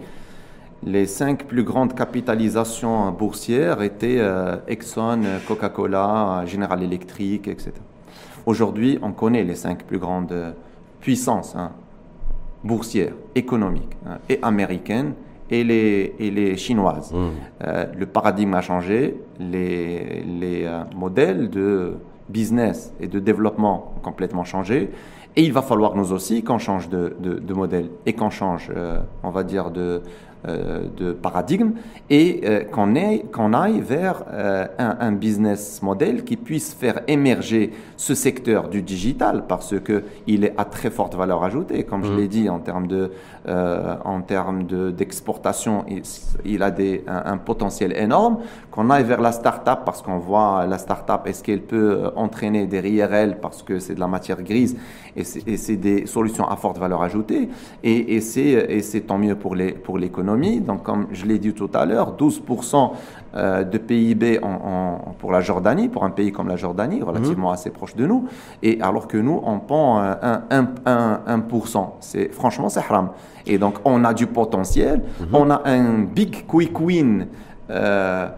les cinq plus grandes capitalisations boursières étaient euh, Exxon, Coca-Cola, General Electric, etc. Aujourd'hui, on connaît les cinq plus grandes puissances hein, boursières, économiques hein, et américaines et les, et les chinoises. Mmh. Euh, le paradigme a changé, les, les euh, modèles de business et de développement ont complètement changé. Et il va falloir nous aussi qu'on change de, de, de modèle et qu'on change, euh, on va dire, de, euh, de paradigme et euh, qu'on qu'on aille vers euh, un, un, business model qui puisse faire émerger ce secteur du digital parce que il est à très forte valeur ajoutée, comme je Mhm. l'ai dit en termes de euh, en termes de- d'exportation, il, il a des, un, un potentiel énorme. Qu'on aille vers la start-up parce qu'on voit la start-up, est-ce qu'elle peut euh, entraîner derrière elle parce que c'est de la matière grise et c'est des solutions à forte valeur ajoutée et, et c'est tant mieux pour les pour l'économie. Donc comme je l'ai dit tout à l'heure, 12% euh, de PIB en, en- pour la Jordanie, pour un pays comme la Jordanie, relativement assez proche de nous, et alors que nous on pend euh, un, un, un, 1%. C'est franchement c'est haram. Et donc on a du potentiel, on a un big quick win. euh,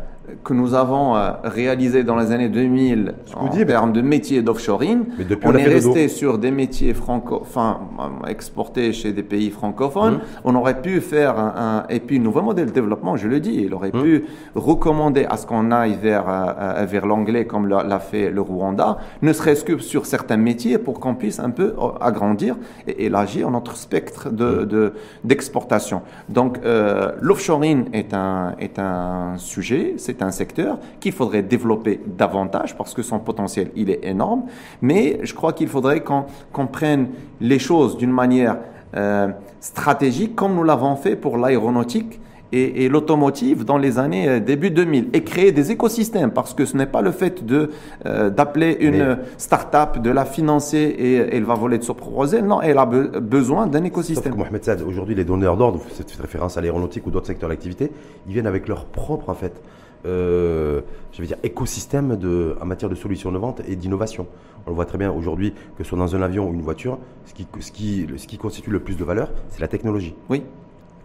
que nous avons euh, réalisé dans les années 2000 en dis, termes de métiers d'offshoring, on, est resté sur des métiers franco, enfin euh, exportés chez des pays francophones. On aurait pu faire un, un- et puis nouveau modèle de développement, je le dis, il aurait pu recommander à ce qu'on aille vers euh, vers l'anglais comme l'a fait le Rwanda, ne serait-ce que sur certains métiers pour qu'on puisse un peu agrandir et élargir notre spectre de de- d'exportation. Donc euh, l'offshoring est un est un sujet, c'est un secteur qu'il faudrait développer davantage parce que son potentiel il est énorme. Mais je crois qu'il faudrait qu'on qu'on prenne les choses d'une manière euh, stratégique comme nous l'avons fait pour l'aéronautique et, et l'automotive dans les années euh, début 2000 et créer des écosystèmes parce que ce n'est pas le fait de euh, d'appeler une Mais- start-up, de la financer et elle va voler de son propre. Non, elle a be- besoin d'un écosystème. Mohamed Saad, aujourd'hui, les donneurs d'ordre, vous faites référence à l'aéronautique ou d'autres secteurs d'activité, ils viennent avec leur propre, en fait, euh, je vais dire, écosystème de, en matière de solutions innovantes et d'innovation. On le voit très bien aujourd'hui, que ce soit dans un avion ou une voiture, ce qui, ce qui, ce qui constitue le plus de valeur, c'est la technologie. Oui.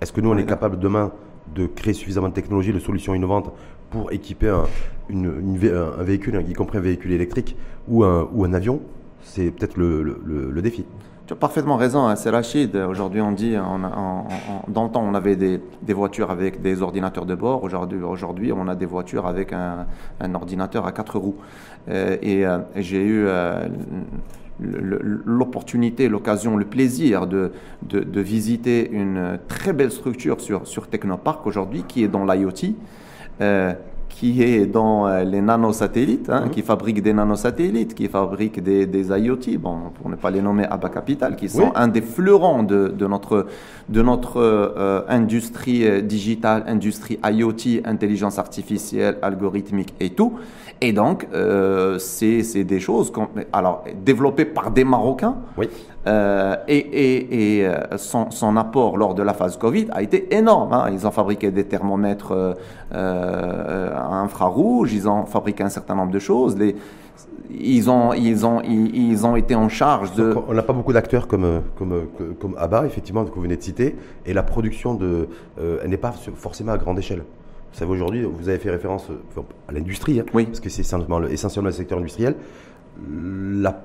Est-ce que nous, on est capable demain de créer suffisamment de technologies, de solutions innovantes pour équiper un, une- un véhicule, y compris un véhicule électrique ou un, ou un avion? C'est peut-être le- le défi. Tu as parfaitement raison, hein, c'est Rachid. Aujourd'hui, on dit, dans le temps, on avait des, voitures avec des ordinateurs de bord. Aujourd'hui, aujourd'hui, on a des voitures avec un, ordinateur à quatre roues. Euh, et euh, j'ai eu euh, l'opportunité, l'occasion, le plaisir de visiter une très belle structure sur, sur Technopark aujourd'hui, qui est dans l'IoT. Qui est dans euh, les nanosatellites, hein, qui fabrique des nanosatellites, qui fabrique des, des IoT, bon, pour ne pas les nommer à bas capital, qui sont Oui. un des fleurons de, de notre, de notre euh, industrie euh, digitale, industrie IoT, intelligence artificielle, algorithmique et tout. Et donc, euh, c'est des choses alors, développées par des Marocains, Oui. Euh, et et, et, euh, son, son apport lors de la phase Covid a été énorme. hein. Ils ont fabriqué des thermomètres euh, euh, à infrarouge, ils ont fabriqué un certain nombre de choses. Les, ils, ont, ils, ont, ils, ils ont été en charge de... Donc, on n'a pas beaucoup d'acteurs comme, comme, ABBA, effectivement, que vous venez de citer, et la production, de, euh, elle n'est pas forcément à grande échelle. Vous savez, aujourd'hui, vous avez fait référence à l'industrie, hein, Oui. parce que c'est essentiellement le, essentiellement le secteur industriel.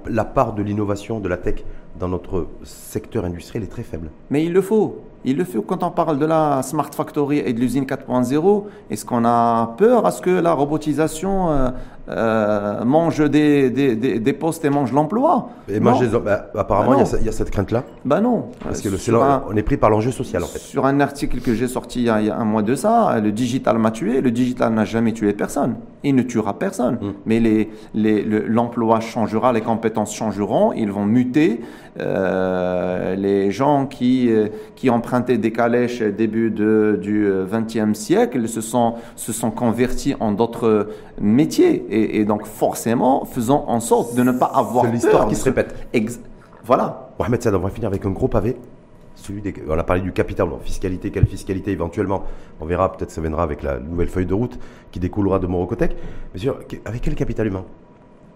La, part de l'innovation, de la tech dans notre secteur industriel est très faible. Mais il le faut. Il le faut quand on parle de la Smart Factory et de l'usine 4.0. Est-ce qu'on a peur à ce que la robotisation euh, mange des, des, des, des postes et mange l'emploi Et bah, apparemment, Bah il y a y, cette crainte-là, Ben non. parce que le- un- on est pris par l'enjeu social, en fait. Sur un article que j'ai sorti il y, a, il y a un mois de ça, le digital m'a tué. Le digital n'a jamais tué personne. Il ne tuera personne. Mm. Mais les, les, le- l'emploi changera, les compétences changeront, ils vont muter. Euh, les gens qui, euh, qui empruntaient des calèches début de, du XXe siècle se sont, se sont convertis en d'autres métiers. Et, et donc forcément, faisant en sorte de ne pas avoir C'est l'histoire qui se répète. Ex- voilà. Mohamed Saad, on va finir avec un gros pavé. Celui des, on a parlé du capital, bon, fiscalité, quelle fiscalité éventuellement On verra, peut-être ça viendra avec la nouvelle feuille de route qui découlera de. Mais sûr, avec quel capital humain?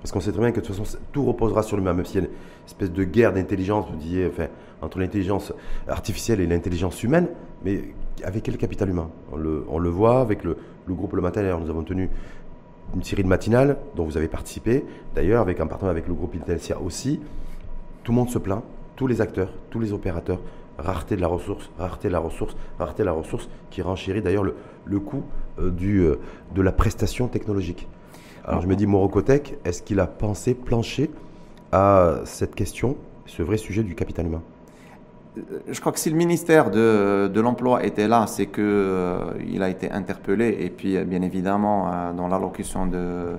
Parce qu'on sait très bien que de toute façon, tout reposera sur l'humain, même s'il y a une espèce de guerre d'intelligence, vous disiez, enfin, entre l'intelligence artificielle et l'intelligence humaine, mais avec quel capital humain? On le, on le, voit avec le, groupe Le Matin, nous avons tenu une série de matinales dont vous avez participé, d'ailleurs avec un partenaire avec le groupe Intelsia aussi. Tout le monde se plaint, tous les acteurs, tous les opérateurs, rareté de la ressource, rareté de la ressource, rareté de la ressource, qui renchérit d'ailleurs le, coût euh, euh, de la prestation technologique. Alors je me dis, Morocotech, est-ce qu'il a pensé plancher à cette question, ce vrai sujet du capital humain? Euh, je crois que si le ministère de, l'Emploi était là, c'est qu'il euh, a été interpellé. Et puis, bien évidemment, euh, dans l'allocution de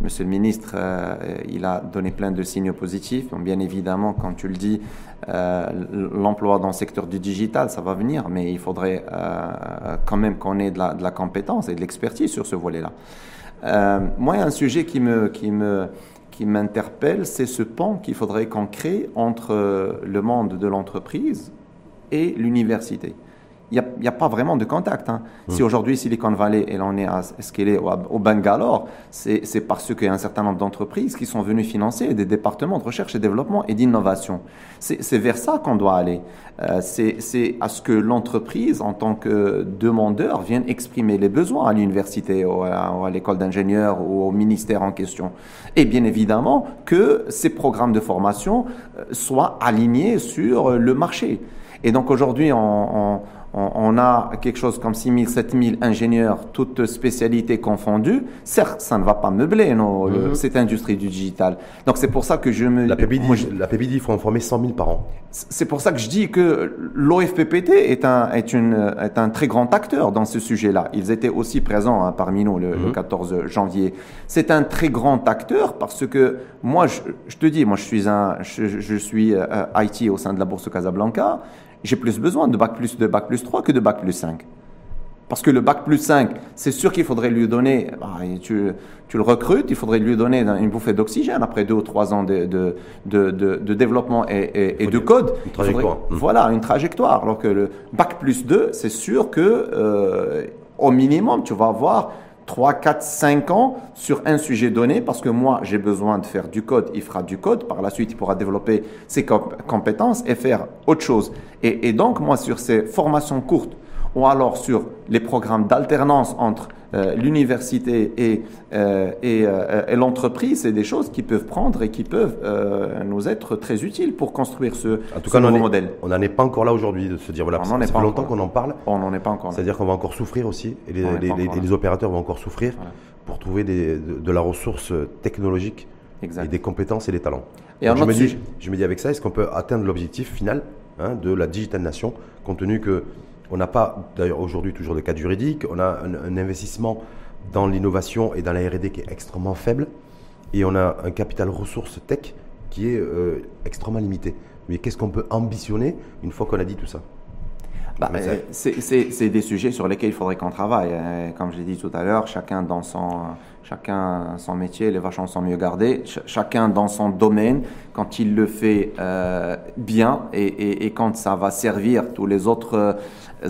Monsieur le ministre, euh, il a donné plein de signaux positifs. Donc, bien évidemment, quand tu le dis, euh, l'emploi dans le secteur du digital, ça va venir, mais il faudrait euh, quand même qu'on ait de la, compétence et de l'expertise sur ce volet-là. Moi, y a un sujet qui me, qui me, qui m'interpelle, c'est ce pont qu'il faudrait qu'on crée entre le monde de l'entreprise et l'université il n'y a, pas vraiment de contact. Hein. Si hmm. aujourd'hui Silicon Valley, elle en est à ce qu'elle est au, Bangalore, c'est parce qu'il y a un certain nombre d'entreprises qui sont venues financer des départements de recherche et développement et d'innovation. C'est vers ça qu'on doit aller. Euh, c'est à ce que l'entreprise, en tant que demandeur, vienne exprimer les besoins à l'université, ou à, l'école d'ingénieurs ou au ministère en question. Et bien évidemment que ces programmes de formation euh, soient alignés sur le marché. Et donc aujourd'hui, on, on, a quelque chose comme 6 000, 7 000 ingénieurs, toutes spécialités confondues, certes, ça ne va pas meubler mhm. cette industrie du digital. Donc c'est pour ça que je me... La PBD, la il faut en former 100 000 par an. C'est pour ça que je dis que l'OFPPT est un, est, une, est un très grand acteur dans ce sujet-là. Ils étaient aussi présents hein, parmi nous le, 14 mhm. janvier. C'est un très grand acteur parce que moi, je, te dis, moi je suis, un, je, suis euh, IT au sein de la Bourse Casablanca j'ai plus besoin de bac plus 2, bac plus 3 que de bac plus 5. Parce que le bac plus 5, c'est sûr qu'il faudrait lui donner, bah, tu, tu, le recrutes, il faudrait lui donner une bouffée d'oxygène après deux ou trois ans de, de, de, de développement et, et, de code. Une trajectoire. Voilà, une trajectoire. Alors que le bac plus 2, c'est sûr que euh, au minimum, tu vas avoir 3, 4, 5 ans sur un sujet donné parce que moi, j'ai besoin de faire du code, il fera du code. Par la suite, il pourra développer ses compétences et faire autre chose. Et, donc, moi, sur ces formations courtes ou alors sur les programmes d'alternance entre euh, l'université et, euh, euh, et, l'entreprise, c'est des choses qui peuvent prendre et qui peuvent nous être très utiles pour construire ce, en tout cas, nouveau modèle. On n'en est pas encore là aujourd'hui de se dire voilà, ça fait longtemps qu'on en parle. On n'en est pas encore. C'est-à-dire qu'on va encore souffrir aussi et les, les, opérateurs vont encore souffrir pour trouver des, de, la ressource technologique et des compétences et des talents. Et je, me dis, je me dis avec ça, est-ce qu'on peut atteindre l'objectif final hein, de la digital nation, compte tenu que on n'a pas, d'ailleurs aujourd'hui, toujours de cadre juridique. On a un, investissement dans l'innovation et dans la RD qui est extrêmement faible. Et on a un capital ressources tech qui est euh, extrêmement limité. Mais qu'est-ce qu'on peut ambitionner une fois qu'on a dit tout ça? Bah, euh, C'est des sujets sur lesquels il faudrait qu'on travaille. Hein. Comme je l'ai dit tout à l'heure, chacun dans son, chacun son métier, les vachons sont mieux gardés, chacun dans son domaine, quand il le fait euh, bien et, et, et, quand ça va servir tous les autres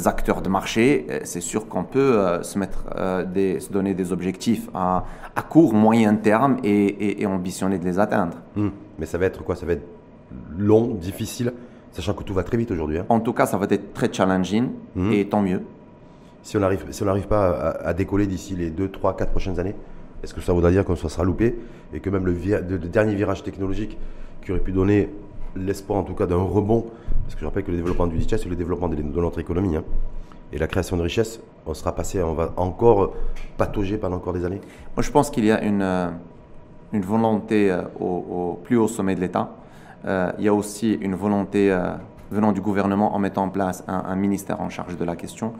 acteurs de marché, euh, c'est sûr qu'on peut euh, se, mettre, euh, des, se donner des objectifs à, à court, moyen terme et, et, ambitionner de les atteindre. Hmm. Mais ça va être quoi? Ça va être long, difficile, sachant que tout va très vite aujourd'hui. Hein. En tout cas, ça va être très challenging hmm. et tant mieux. Si on n'arrive si pas à, à décoller d'ici les 2, 3, 4 prochaines années, est-ce que ça voudra dire qu'on se sera loupé et que même le, le dernier virage technologique qui aurait pu donner l'espoir en tout cas d'un rebond, parce que je rappelle que le développement du digital, c'est le développement de, notre économie. Hein. Et la création de richesse, on sera passé, on va encore patauger pendant encore des années? Moi, je pense qu'il y a une, euh, une volonté euh, au, plus haut sommet de l'État. Euh, il y a aussi une volonté venant du gouvernement en mettant en place un, un, ministère en charge de la question.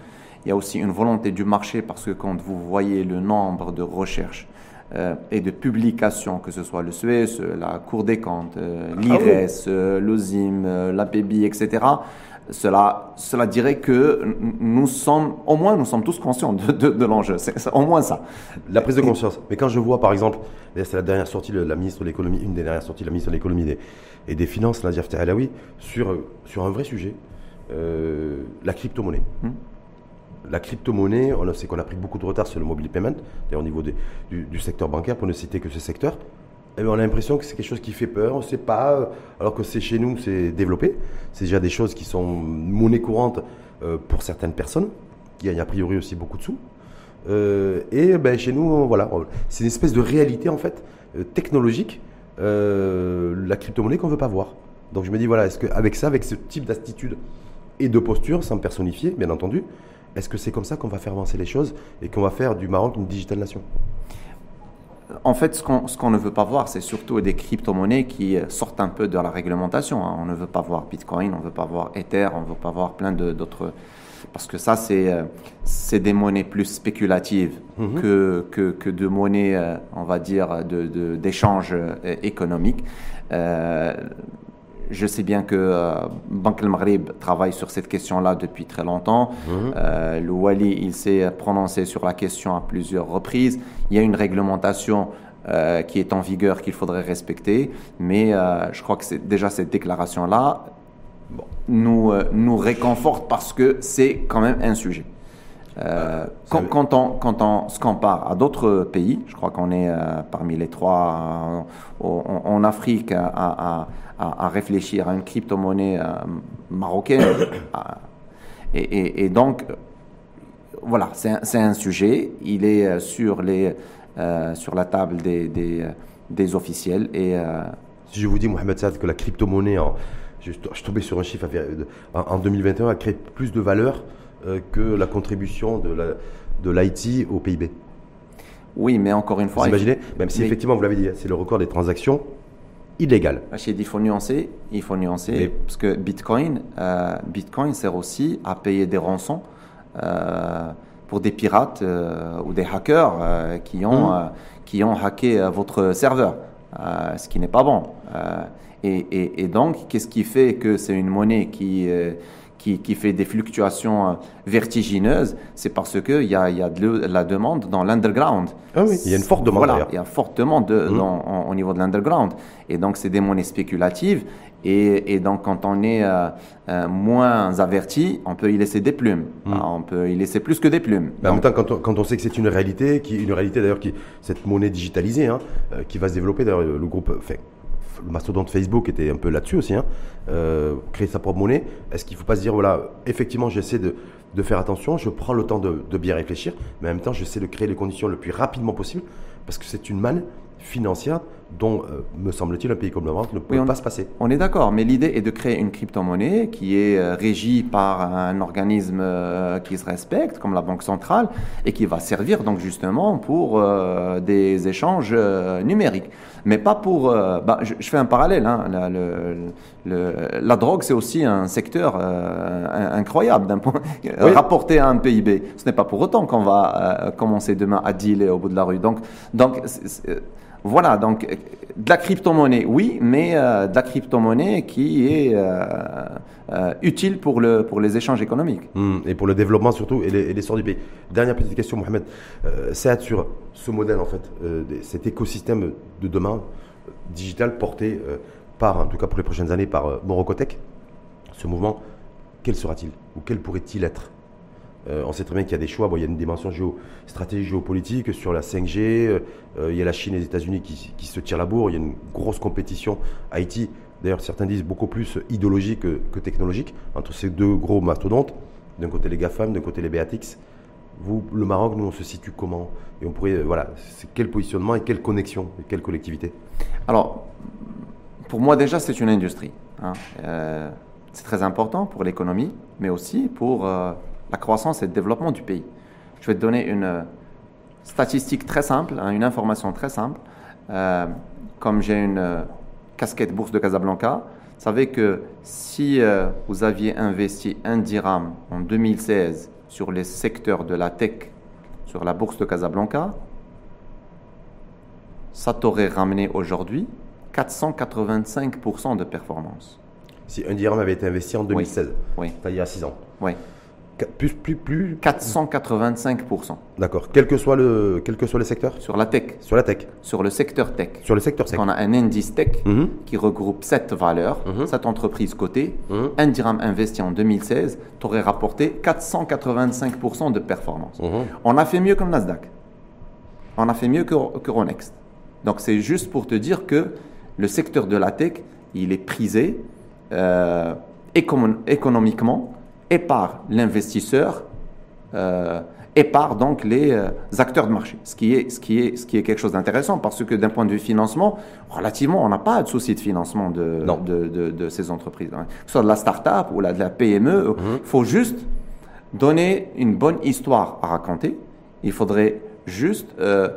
Il y a aussi une volonté du marché parce que quand vous voyez le nombre de recherches euh, et de publications, que ce soit le Suez, la Cour des comptes, euh, l'IRES, ah euh, l'OSIM, l'APBI, etc., cela, cela dirait que nous sommes, au moins nous sommes tous conscients de, de, l'enjeu. C'est au moins ça. La prise de conscience. Mais quand je vois, par exemple, c'est la dernière sortie de la ministre de l'économie, une des dernières sorties de la ministre de l'économie et des finances, Nadia Alaoui, sur, sur un vrai sujet, la crypto-monnaie. Hmm la crypto-monnaie, on sait qu'on a pris beaucoup de retard sur le mobile payment, au niveau du, secteur bancaire, pour ne citer que ce secteur. ben, on a l'impression que c'est quelque chose qui fait peur, on ne sait pas, euh, alors que c'est chez nous, c'est développé. C'est déjà des choses qui sont monnaie courante euh, pour certaines personnes, qui gagnent a priori aussi beaucoup de sous. Euh, et ben, chez nous, voilà, c'est une espèce de réalité en fait technologique, la crypto-monnaie qu'on ne veut pas voir. Donc je me dis, voilà, est-ce qu'avec ça, avec ce type d'attitude et de posture, sans personnifier, bien entendu, est-ce que c'est comme ça qu'on va faire avancer les choses et qu'on va faire du Maroc une digital nation? En fait, ce qu'on ne veut pas voir, c'est surtout des crypto-monnaies qui sortent un peu de la réglementation. Hein. On ne veut pas voir Bitcoin, on ne veut pas voir Ether, on ne veut pas voir plein d'autres. Parce que ça, c'est des monnaies plus spéculatives mhm. que, que, que, de monnaies, euh, on va dire, d'échanges de, euh, économiques. Euh, je sais bien que euh, Banque El Maghrib travaille sur cette question-là depuis très longtemps. Euh, le Wali, il s'est prononcé sur la question à plusieurs reprises. Il y a une réglementation euh, qui est en vigueur qu'il faudrait respecter, mais je crois que déjà cette déclaration-là nous, nous réconforte parce que c'est quand même un sujet. quand, on, quand on se compare à d'autres pays, je crois qu'on est parmi les trois en, Afrique à à, réfléchir à une crypto-monnaie euh, marocaine. [COUGHS] et, donc, voilà, c'est un, sujet. Il est euh, sur, les, euh, sur la table des, des, officiels. Et, si je vous dis, Mohamed Saad, que la crypto-monnaie, je, je tombais sur un chiffre, en 2021, a créé plus de valeur que la contribution de l'IT au PIB. Oui, mais encore une fois. Vous imaginez, même si effectivement, vous l'avez dit, c'est le record des transactions, illégal. Il faut nuancer, il faut nuancer parce que Bitcoin, euh, Bitcoin sert aussi à payer des rançons euh, pour des pirates euh, ou des hackers qui, ont, mmh. qui ont hacké votre serveur, ce qui n'est pas bon. Et, et, donc, qu'est-ce qui fait que c'est une monnaie qui qui, fait des fluctuations euh, vertigineuses, c'est parce qu'il y a, y a de la demande dans l'underground. Ah oui, il y a une forte demande. Voilà, il y a une forte demande mmh. au niveau de l'underground. Et donc, c'est des monnaies spéculatives. Et, donc, quand on est euh, euh, moins averti, on peut y laisser des plumes. Mmh. on peut y laisser plus que des plumes. en même temps, quand on, quand on sait que c'est une réalité, qui, une réalité d'ailleurs, qui cette monnaie digitalisée, hein, qui va se développer, d'ailleurs, le groupe fait le mastodonte Facebook était un peu là-dessus aussi, hein, euh, créer sa propre monnaie. Est-ce qu'il ne faut pas se dire, voilà, effectivement, j'essaie de, faire attention, je prends le temps de, bien réfléchir, mais en même temps, j'essaie de créer les conditions le plus rapidement possible, parce que c'est une manne financière dont, euh, me semble-t-il, un pays comme le Maroc ne peut pas se passer. On est d'accord, mais l'idée est de créer une crypto-monnaie qui est euh, régie par un organisme qui se respecte, comme la Banque centrale, et qui va servir donc justement pour des échanges numériques mais pas pour. Euh, bah, je, fais un parallèle. Hein, la, le, la, drogue, c'est aussi un secteur euh, incroyable d'un point rapporté à un PIB. Ce n'est pas pour autant qu'on va euh, commencer demain à dealer au bout de la rue. Donc, donc voilà. Donc, de la crypto-monnaie, oui, mais de la crypto-monnaie qui est utile pour, le, pour les échanges économiques. Hum, et pour le développement surtout et l'essor du pays. Dernière petite question, Mohamed. c'est sur ce modèle, en fait, cet écosystème de demain digital porté par, en tout cas pour les prochaines années, par euh, Morocotech, ce mouvement, quel sera-t-il Ou quel pourrait-il être? Euh, on sait très bien qu'il y a des choix. il y a une dimension géo, stratégie géopolitique sur la 5G. Euh, il y a la Chine et les États-Unis qui, se tirent la bourre. Il y a une grosse compétition. Haïti, d'ailleurs, certains disent beaucoup plus idéologique que, technologique entre ces deux gros mastodontes. D'un côté les GAFAM, d'un côté les BATX. Vous, le Maroc, nous, on se situe comment? Et on pourrait, voilà, quel positionnement et quelle connexion et quelle collectivité? Alors, pour moi, déjà, c'est une industrie. Hein. Euh, c'est très important pour l'économie, mais aussi pour euh, la croissance et le développement du pays. Je vais te donner une euh, statistique très simple, hein, une information très simple. comme j'ai une casquette bourse de Casablanca, vous savez que si vous aviez investi un dirham en 2016 sur les secteurs de la tech sur la bourse de Casablanca, ça t'aurait ramené aujourd'hui 485% de performance. Si un dirham avait été investi en 2016, oui. c'est-à-dire il y a 6 ans. Oui. Plus, plus, plus. 485%. D'accord. Quel que soit le, quel que soit le secteur? Sur la tech. Sur la tech. Sur le secteur tech. Sur le secteur tech. On a un indice tech mhm. qui regroupe 7 valeurs, 7 mhm. entreprises cotées. Mhm. Un dirham investi en 2016 t'aurait rapporté 485% de performance. On a fait mieux que le Nasdaq. On a fait mieux que, que Ronext. Donc c'est juste pour te dire que le secteur de la tech, il est prisé euh, économiquement et par l'investisseur euh, et par donc les euh, acteurs de marché. Ce qui est, ce qui est, ce qui est quelque chose d'intéressant parce que d'un point de vue financement, relativement, on n'a pas de souci de financement de, de, de, ces entreprises. Hein. Que ce soit de la start-up ou de la PME, il faut juste donner une bonne histoire à raconter. Il faudrait juste, euh,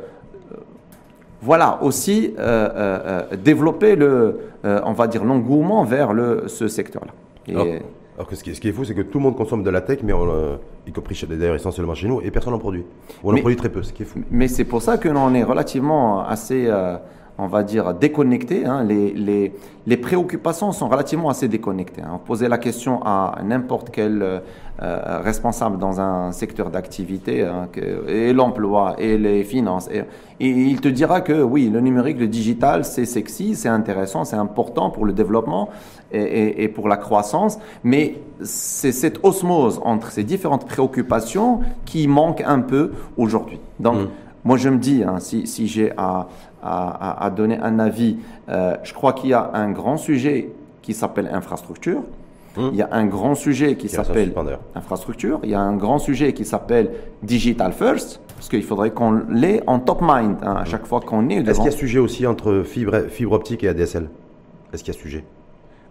voilà, aussi développer le, on va dire, l'engouement vers le, ce secteur-là. Alors que ce qui, est, fou, c'est que tout le monde consomme de la tech, mais on, euh, y compris d'ailleurs essentiellement chez nous, et personne n'en produit. Ou on en produit très peu, ce qui est fou. Mais c'est pour ça que l'on est relativement assez, euh, on va dire, déconnecté. Hein. Les, les, les, préoccupations sont relativement assez déconnectées. Hein. Poser la question à n'importe quel euh, responsable dans un secteur d'activité, hein, et l'emploi, et les finances, et, il te dira que oui, le numérique, le digital, c'est sexy, c'est intéressant, c'est important pour le développement et, et pour la croissance, mais c'est cette osmose entre ces différentes préoccupations qui manque un peu aujourd'hui. Donc, mm. moi, je me dis, hein, si, si j'ai à à, donner un avis. Euh, je crois qu'il y a un grand sujet qui s'appelle infrastructure. Hmm. Il y a un grand sujet qui s'appelle infrastructure. Il y a un grand sujet qui s'appelle digital first, parce qu'il faudrait qu'on l'ait en top mind hein, à chaque fois qu'on est devant. Est-ce qu'il y a sujet aussi entre fibre, fibre optique et ADSL Est-ce qu'il y a sujet?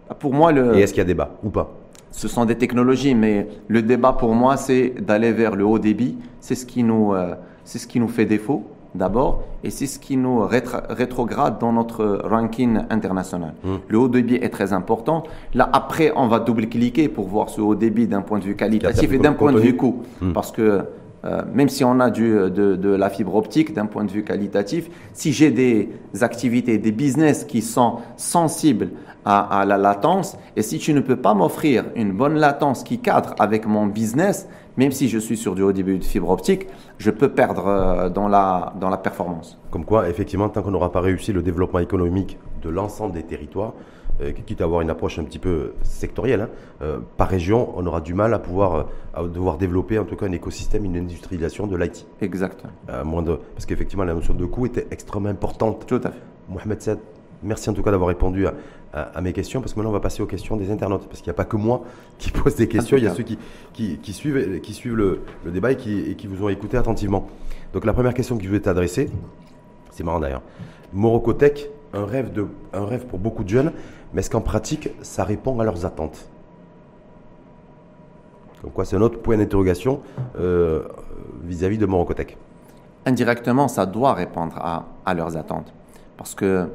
Bah, Pour moi, le. Et est-ce qu'il y a débat ou pas? Ce sont des technologies, mais le débat pour moi, c'est d'aller vers le haut débit. C'est ce qui nous, euh, c'est ce qui nous fait défaut d'abord, et c'est ce qui nous rétrograde dans notre ranking international. Hmm. Le haut débit est très important. Là, après, on va double-cliquer pour voir ce haut débit d'un point de vue qualitatif et d'un point de vue coût. Hmm. Parce que euh, même si on a du, de, la fibre optique d'un point de vue qualitatif, si j'ai des activités, des business qui sont sensibles à, la latence, et si tu ne peux pas m'offrir une bonne latence qui cadre avec mon business, même si je suis sur du haut débit de fibre optique, je peux perdre euh, dans la, dans la performance. Comme quoi, effectivement, tant qu'on n'aura pas réussi le développement économique de l'ensemble des territoires, euh, quitte à avoir une approche un petit peu sectorielle, hein, euh, par région, on aura du mal à pouvoir à devoir développer en tout cas un écosystème, une industrialisation de l'IT. Exact. moins de, parce qu'effectivement, la notion de coût était extrêmement importante. Tout à fait. Mohamed Said, merci en tout cas d'avoir répondu à, à, mes questions, parce que maintenant on va passer aux questions des internautes, parce qu'il n'y a pas que moi qui pose des questions, il y a ceux qui, qui, suivent, qui suivent le, débat et qui, et qui, vous ont écouté attentivement. Donc la première question que je voulais t'adresser, c'est marrant d'ailleurs, Morocotech, un rêve, de, un rêve pour beaucoup de jeunes, mais est-ce qu'en pratique, ça répond à leurs attentes? Donc quoi, c'est un autre point d'interrogation euh, vis-à-vis de Morocotech. Indirectement, ça doit répondre à, à leurs attentes. Parce que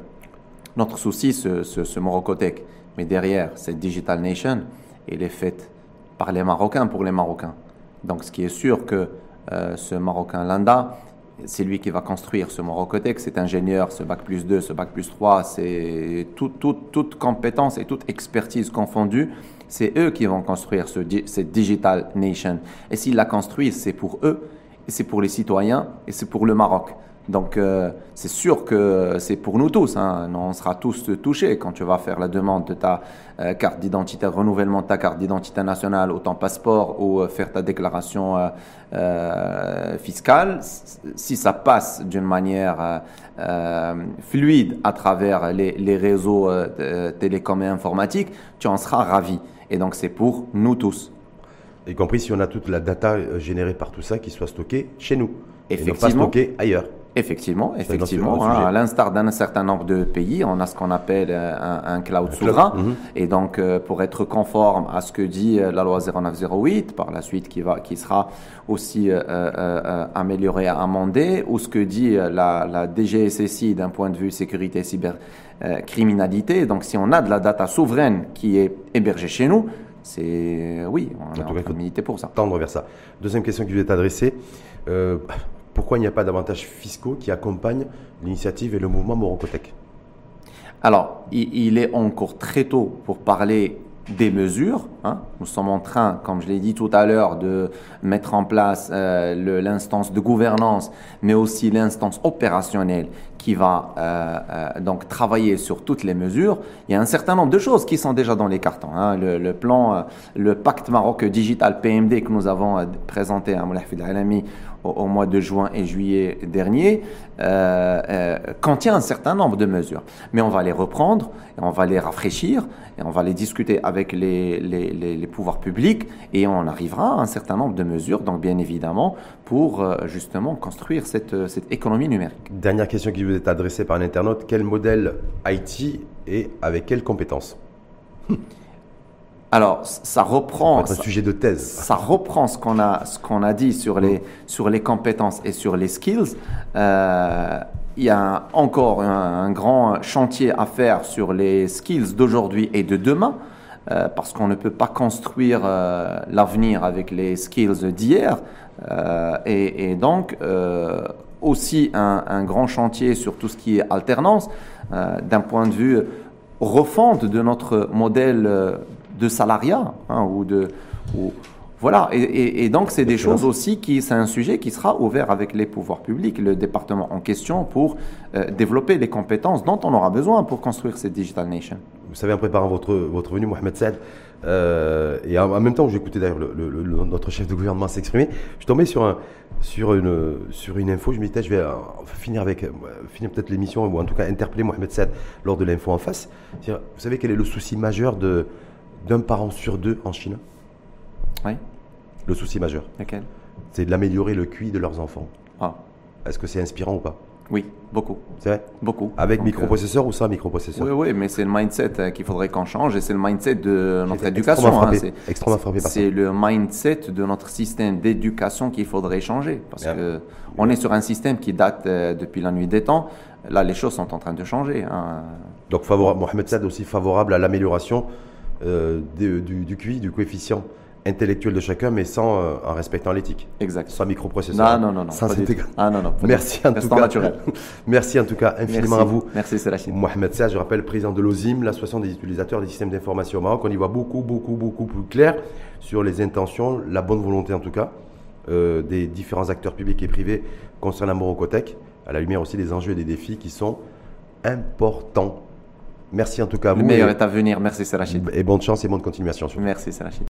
notre souci, ce, ce, Morocotech, mais derrière, cette Digital Nation, elle est faite par les Marocains pour les Marocains. Donc, ce qui est sûr que euh, ce Marocain Landa, c'est lui qui va construire ce Morocotech, cet ingénieur, ce bac plus 2, ce bac plus 3, c'est toute toute compétence et toute expertise confondue, c'est eux qui vont construire ce, cette Digital Nation. Et s'ils la construisent, c'est pour eux, et c'est pour les citoyens, et c'est pour le Maroc. Donc, euh, c'est sûr que c'est pour nous tous. Hein. On sera tous touchés quand tu vas faire la demande de ta euh, carte d'identité, renouvellement de ta carte d'identité nationale ou ton passeport ou euh, faire ta déclaration fiscale. Si ça passe d'une manière fluide à travers les, les réseaux télécoms et informatiques, tu en seras ravi. Et donc, c'est pour nous tous. Y compris si on a toute la data générée par tout ça qui soit stockée chez nous. Effectivement. Et non pas stockée ailleurs. Effectivement, effectivement. Hein, à l'instar d'un certain nombre de pays, on a ce qu'on appelle euh, un, cloud souverain. Mhm. Et donc, euh, pour être conforme à ce que dit euh, la loi 0908, par la suite qui, va, qui sera aussi améliorée, amendée, ou ce que dit la, la DGSSI d'un point de vue sécurité et cybercriminalité. donc, si on a de la data souveraine qui est hébergée chez nous, c'est oui, on a en pour ça. Tendre vers ça. Deuxième question qui lui est adressée pourquoi il n'y a pas d'avantages fiscaux qui accompagnent l'initiative et le mouvement Morocotech Alors, il est encore très tôt pour parler des mesures. Hein. Nous sommes en train, comme je l'ai dit tout à l'heure, de mettre en place euh, l'instance de gouvernance, mais aussi l'instance opérationnelle qui va euh, euh, donc travailler sur toutes les mesures. Il y a un certain nombre de choses qui sont déjà dans les cartons. hein. Le, plan, le pacte Maroc Digital PMD que nous avons présenté à Moulay Hafid Alami au, au mois de juin et juillet dernier euh, euh, contient un certain nombre de mesures. Mais on va les reprendre, et on va les rafraîchir, et on va les discuter avec les, les, les- les pouvoirs publics, et on arrivera à un certain nombre de mesures, donc bien évidemment, pour euh, justement construire cette, cette économie numérique. Dernière question qui vous est adressée par un internaute. Quel modèle IT et avec quelles compétences [LAUGHS] Alors, ça reprend... un sujet de thèse. ça reprend ce qu'on a, ce qu'on a dit sur les, sur les compétences et sur les skills. Euh, il y a encore un, un grand chantier à faire sur les skills d'aujourd'hui et de demain, euh, parce qu'on ne peut pas construire euh, l'avenir avec les skills d'hier. Et, et donc, aussi un, un grand chantier sur tout ce qui est alternance, d'un point de vue refonte de notre modèle de salariat hein, ou de ou- voilà et, donc c'est des choses aussi qui c'est un sujet qui sera ouvert avec les pouvoirs publics le département en question pour euh, développer les compétences dont on aura besoin pour construire cette digital nation Vous savez, en préparant votre, votre venue, Mohamed Saad, euh, et en, même temps que j'écoutais d'ailleurs le- le- le- notre chef de gouvernement s'exprimer, je tombé sur, un, sur, une, sur une info. Je me disais, je vais euh, finir, avec, finir peut-être l'émission, ou en tout cas interpeller Mohamed Saad lors de l'info en face. Vous savez quel est le souci majeur de, d'un parent sur deux en Chine oui Le souci majeur, lequel? C'est de l'améliorer le QI de leurs enfants. ah Est-ce que c'est inspirant ou pas? Oui beaucoup C'est vrai? Beaucoup Avec Donc, euh, microprocesseur ou sans microprocesseur? Oui oui mais c'est le mindset euh, qu'il faudrait qu'on change et c'est le mindset de notre éducation extrêmement hein, extrêmement frappé par ça. C'est le mindset de notre système d'éducation qu'il faudrait changer. Parce Bien. que on est sur un système qui date euh, depuis la nuit des temps. Là, les choses sont en train de changer. hein. Donc Mohamed Saad aussi favorable à l'amélioration euh, du, du QI, du coefficient intellectuel de chacun, mais sans euh, en respectant l'éthique. Exact. Sans microprocesseur. Non, non, non, non. Sans. Ah non, non. Merci en tout cas. naturel. [LAUGHS] Merci en tout cas infiniment Merci. à vous. Merci, Rachid. Mohamed Saad, je rappelle, président de l'OSIM, l'association des utilisateurs des systèmes d'information au Maroc. On y voit beaucoup, beaucoup, beaucoup plus clair sur les intentions, la bonne volonté en tout cas, euh, des différents acteurs publics et privés concernant Morocotech, à la lumière aussi des enjeux et des défis qui sont importants. Merci en tout cas à Le vous meilleur et, est à venir. Merci, c'est Rachid. et bonne chance et bonne continuation. surtout. Merci, c'est Rachid.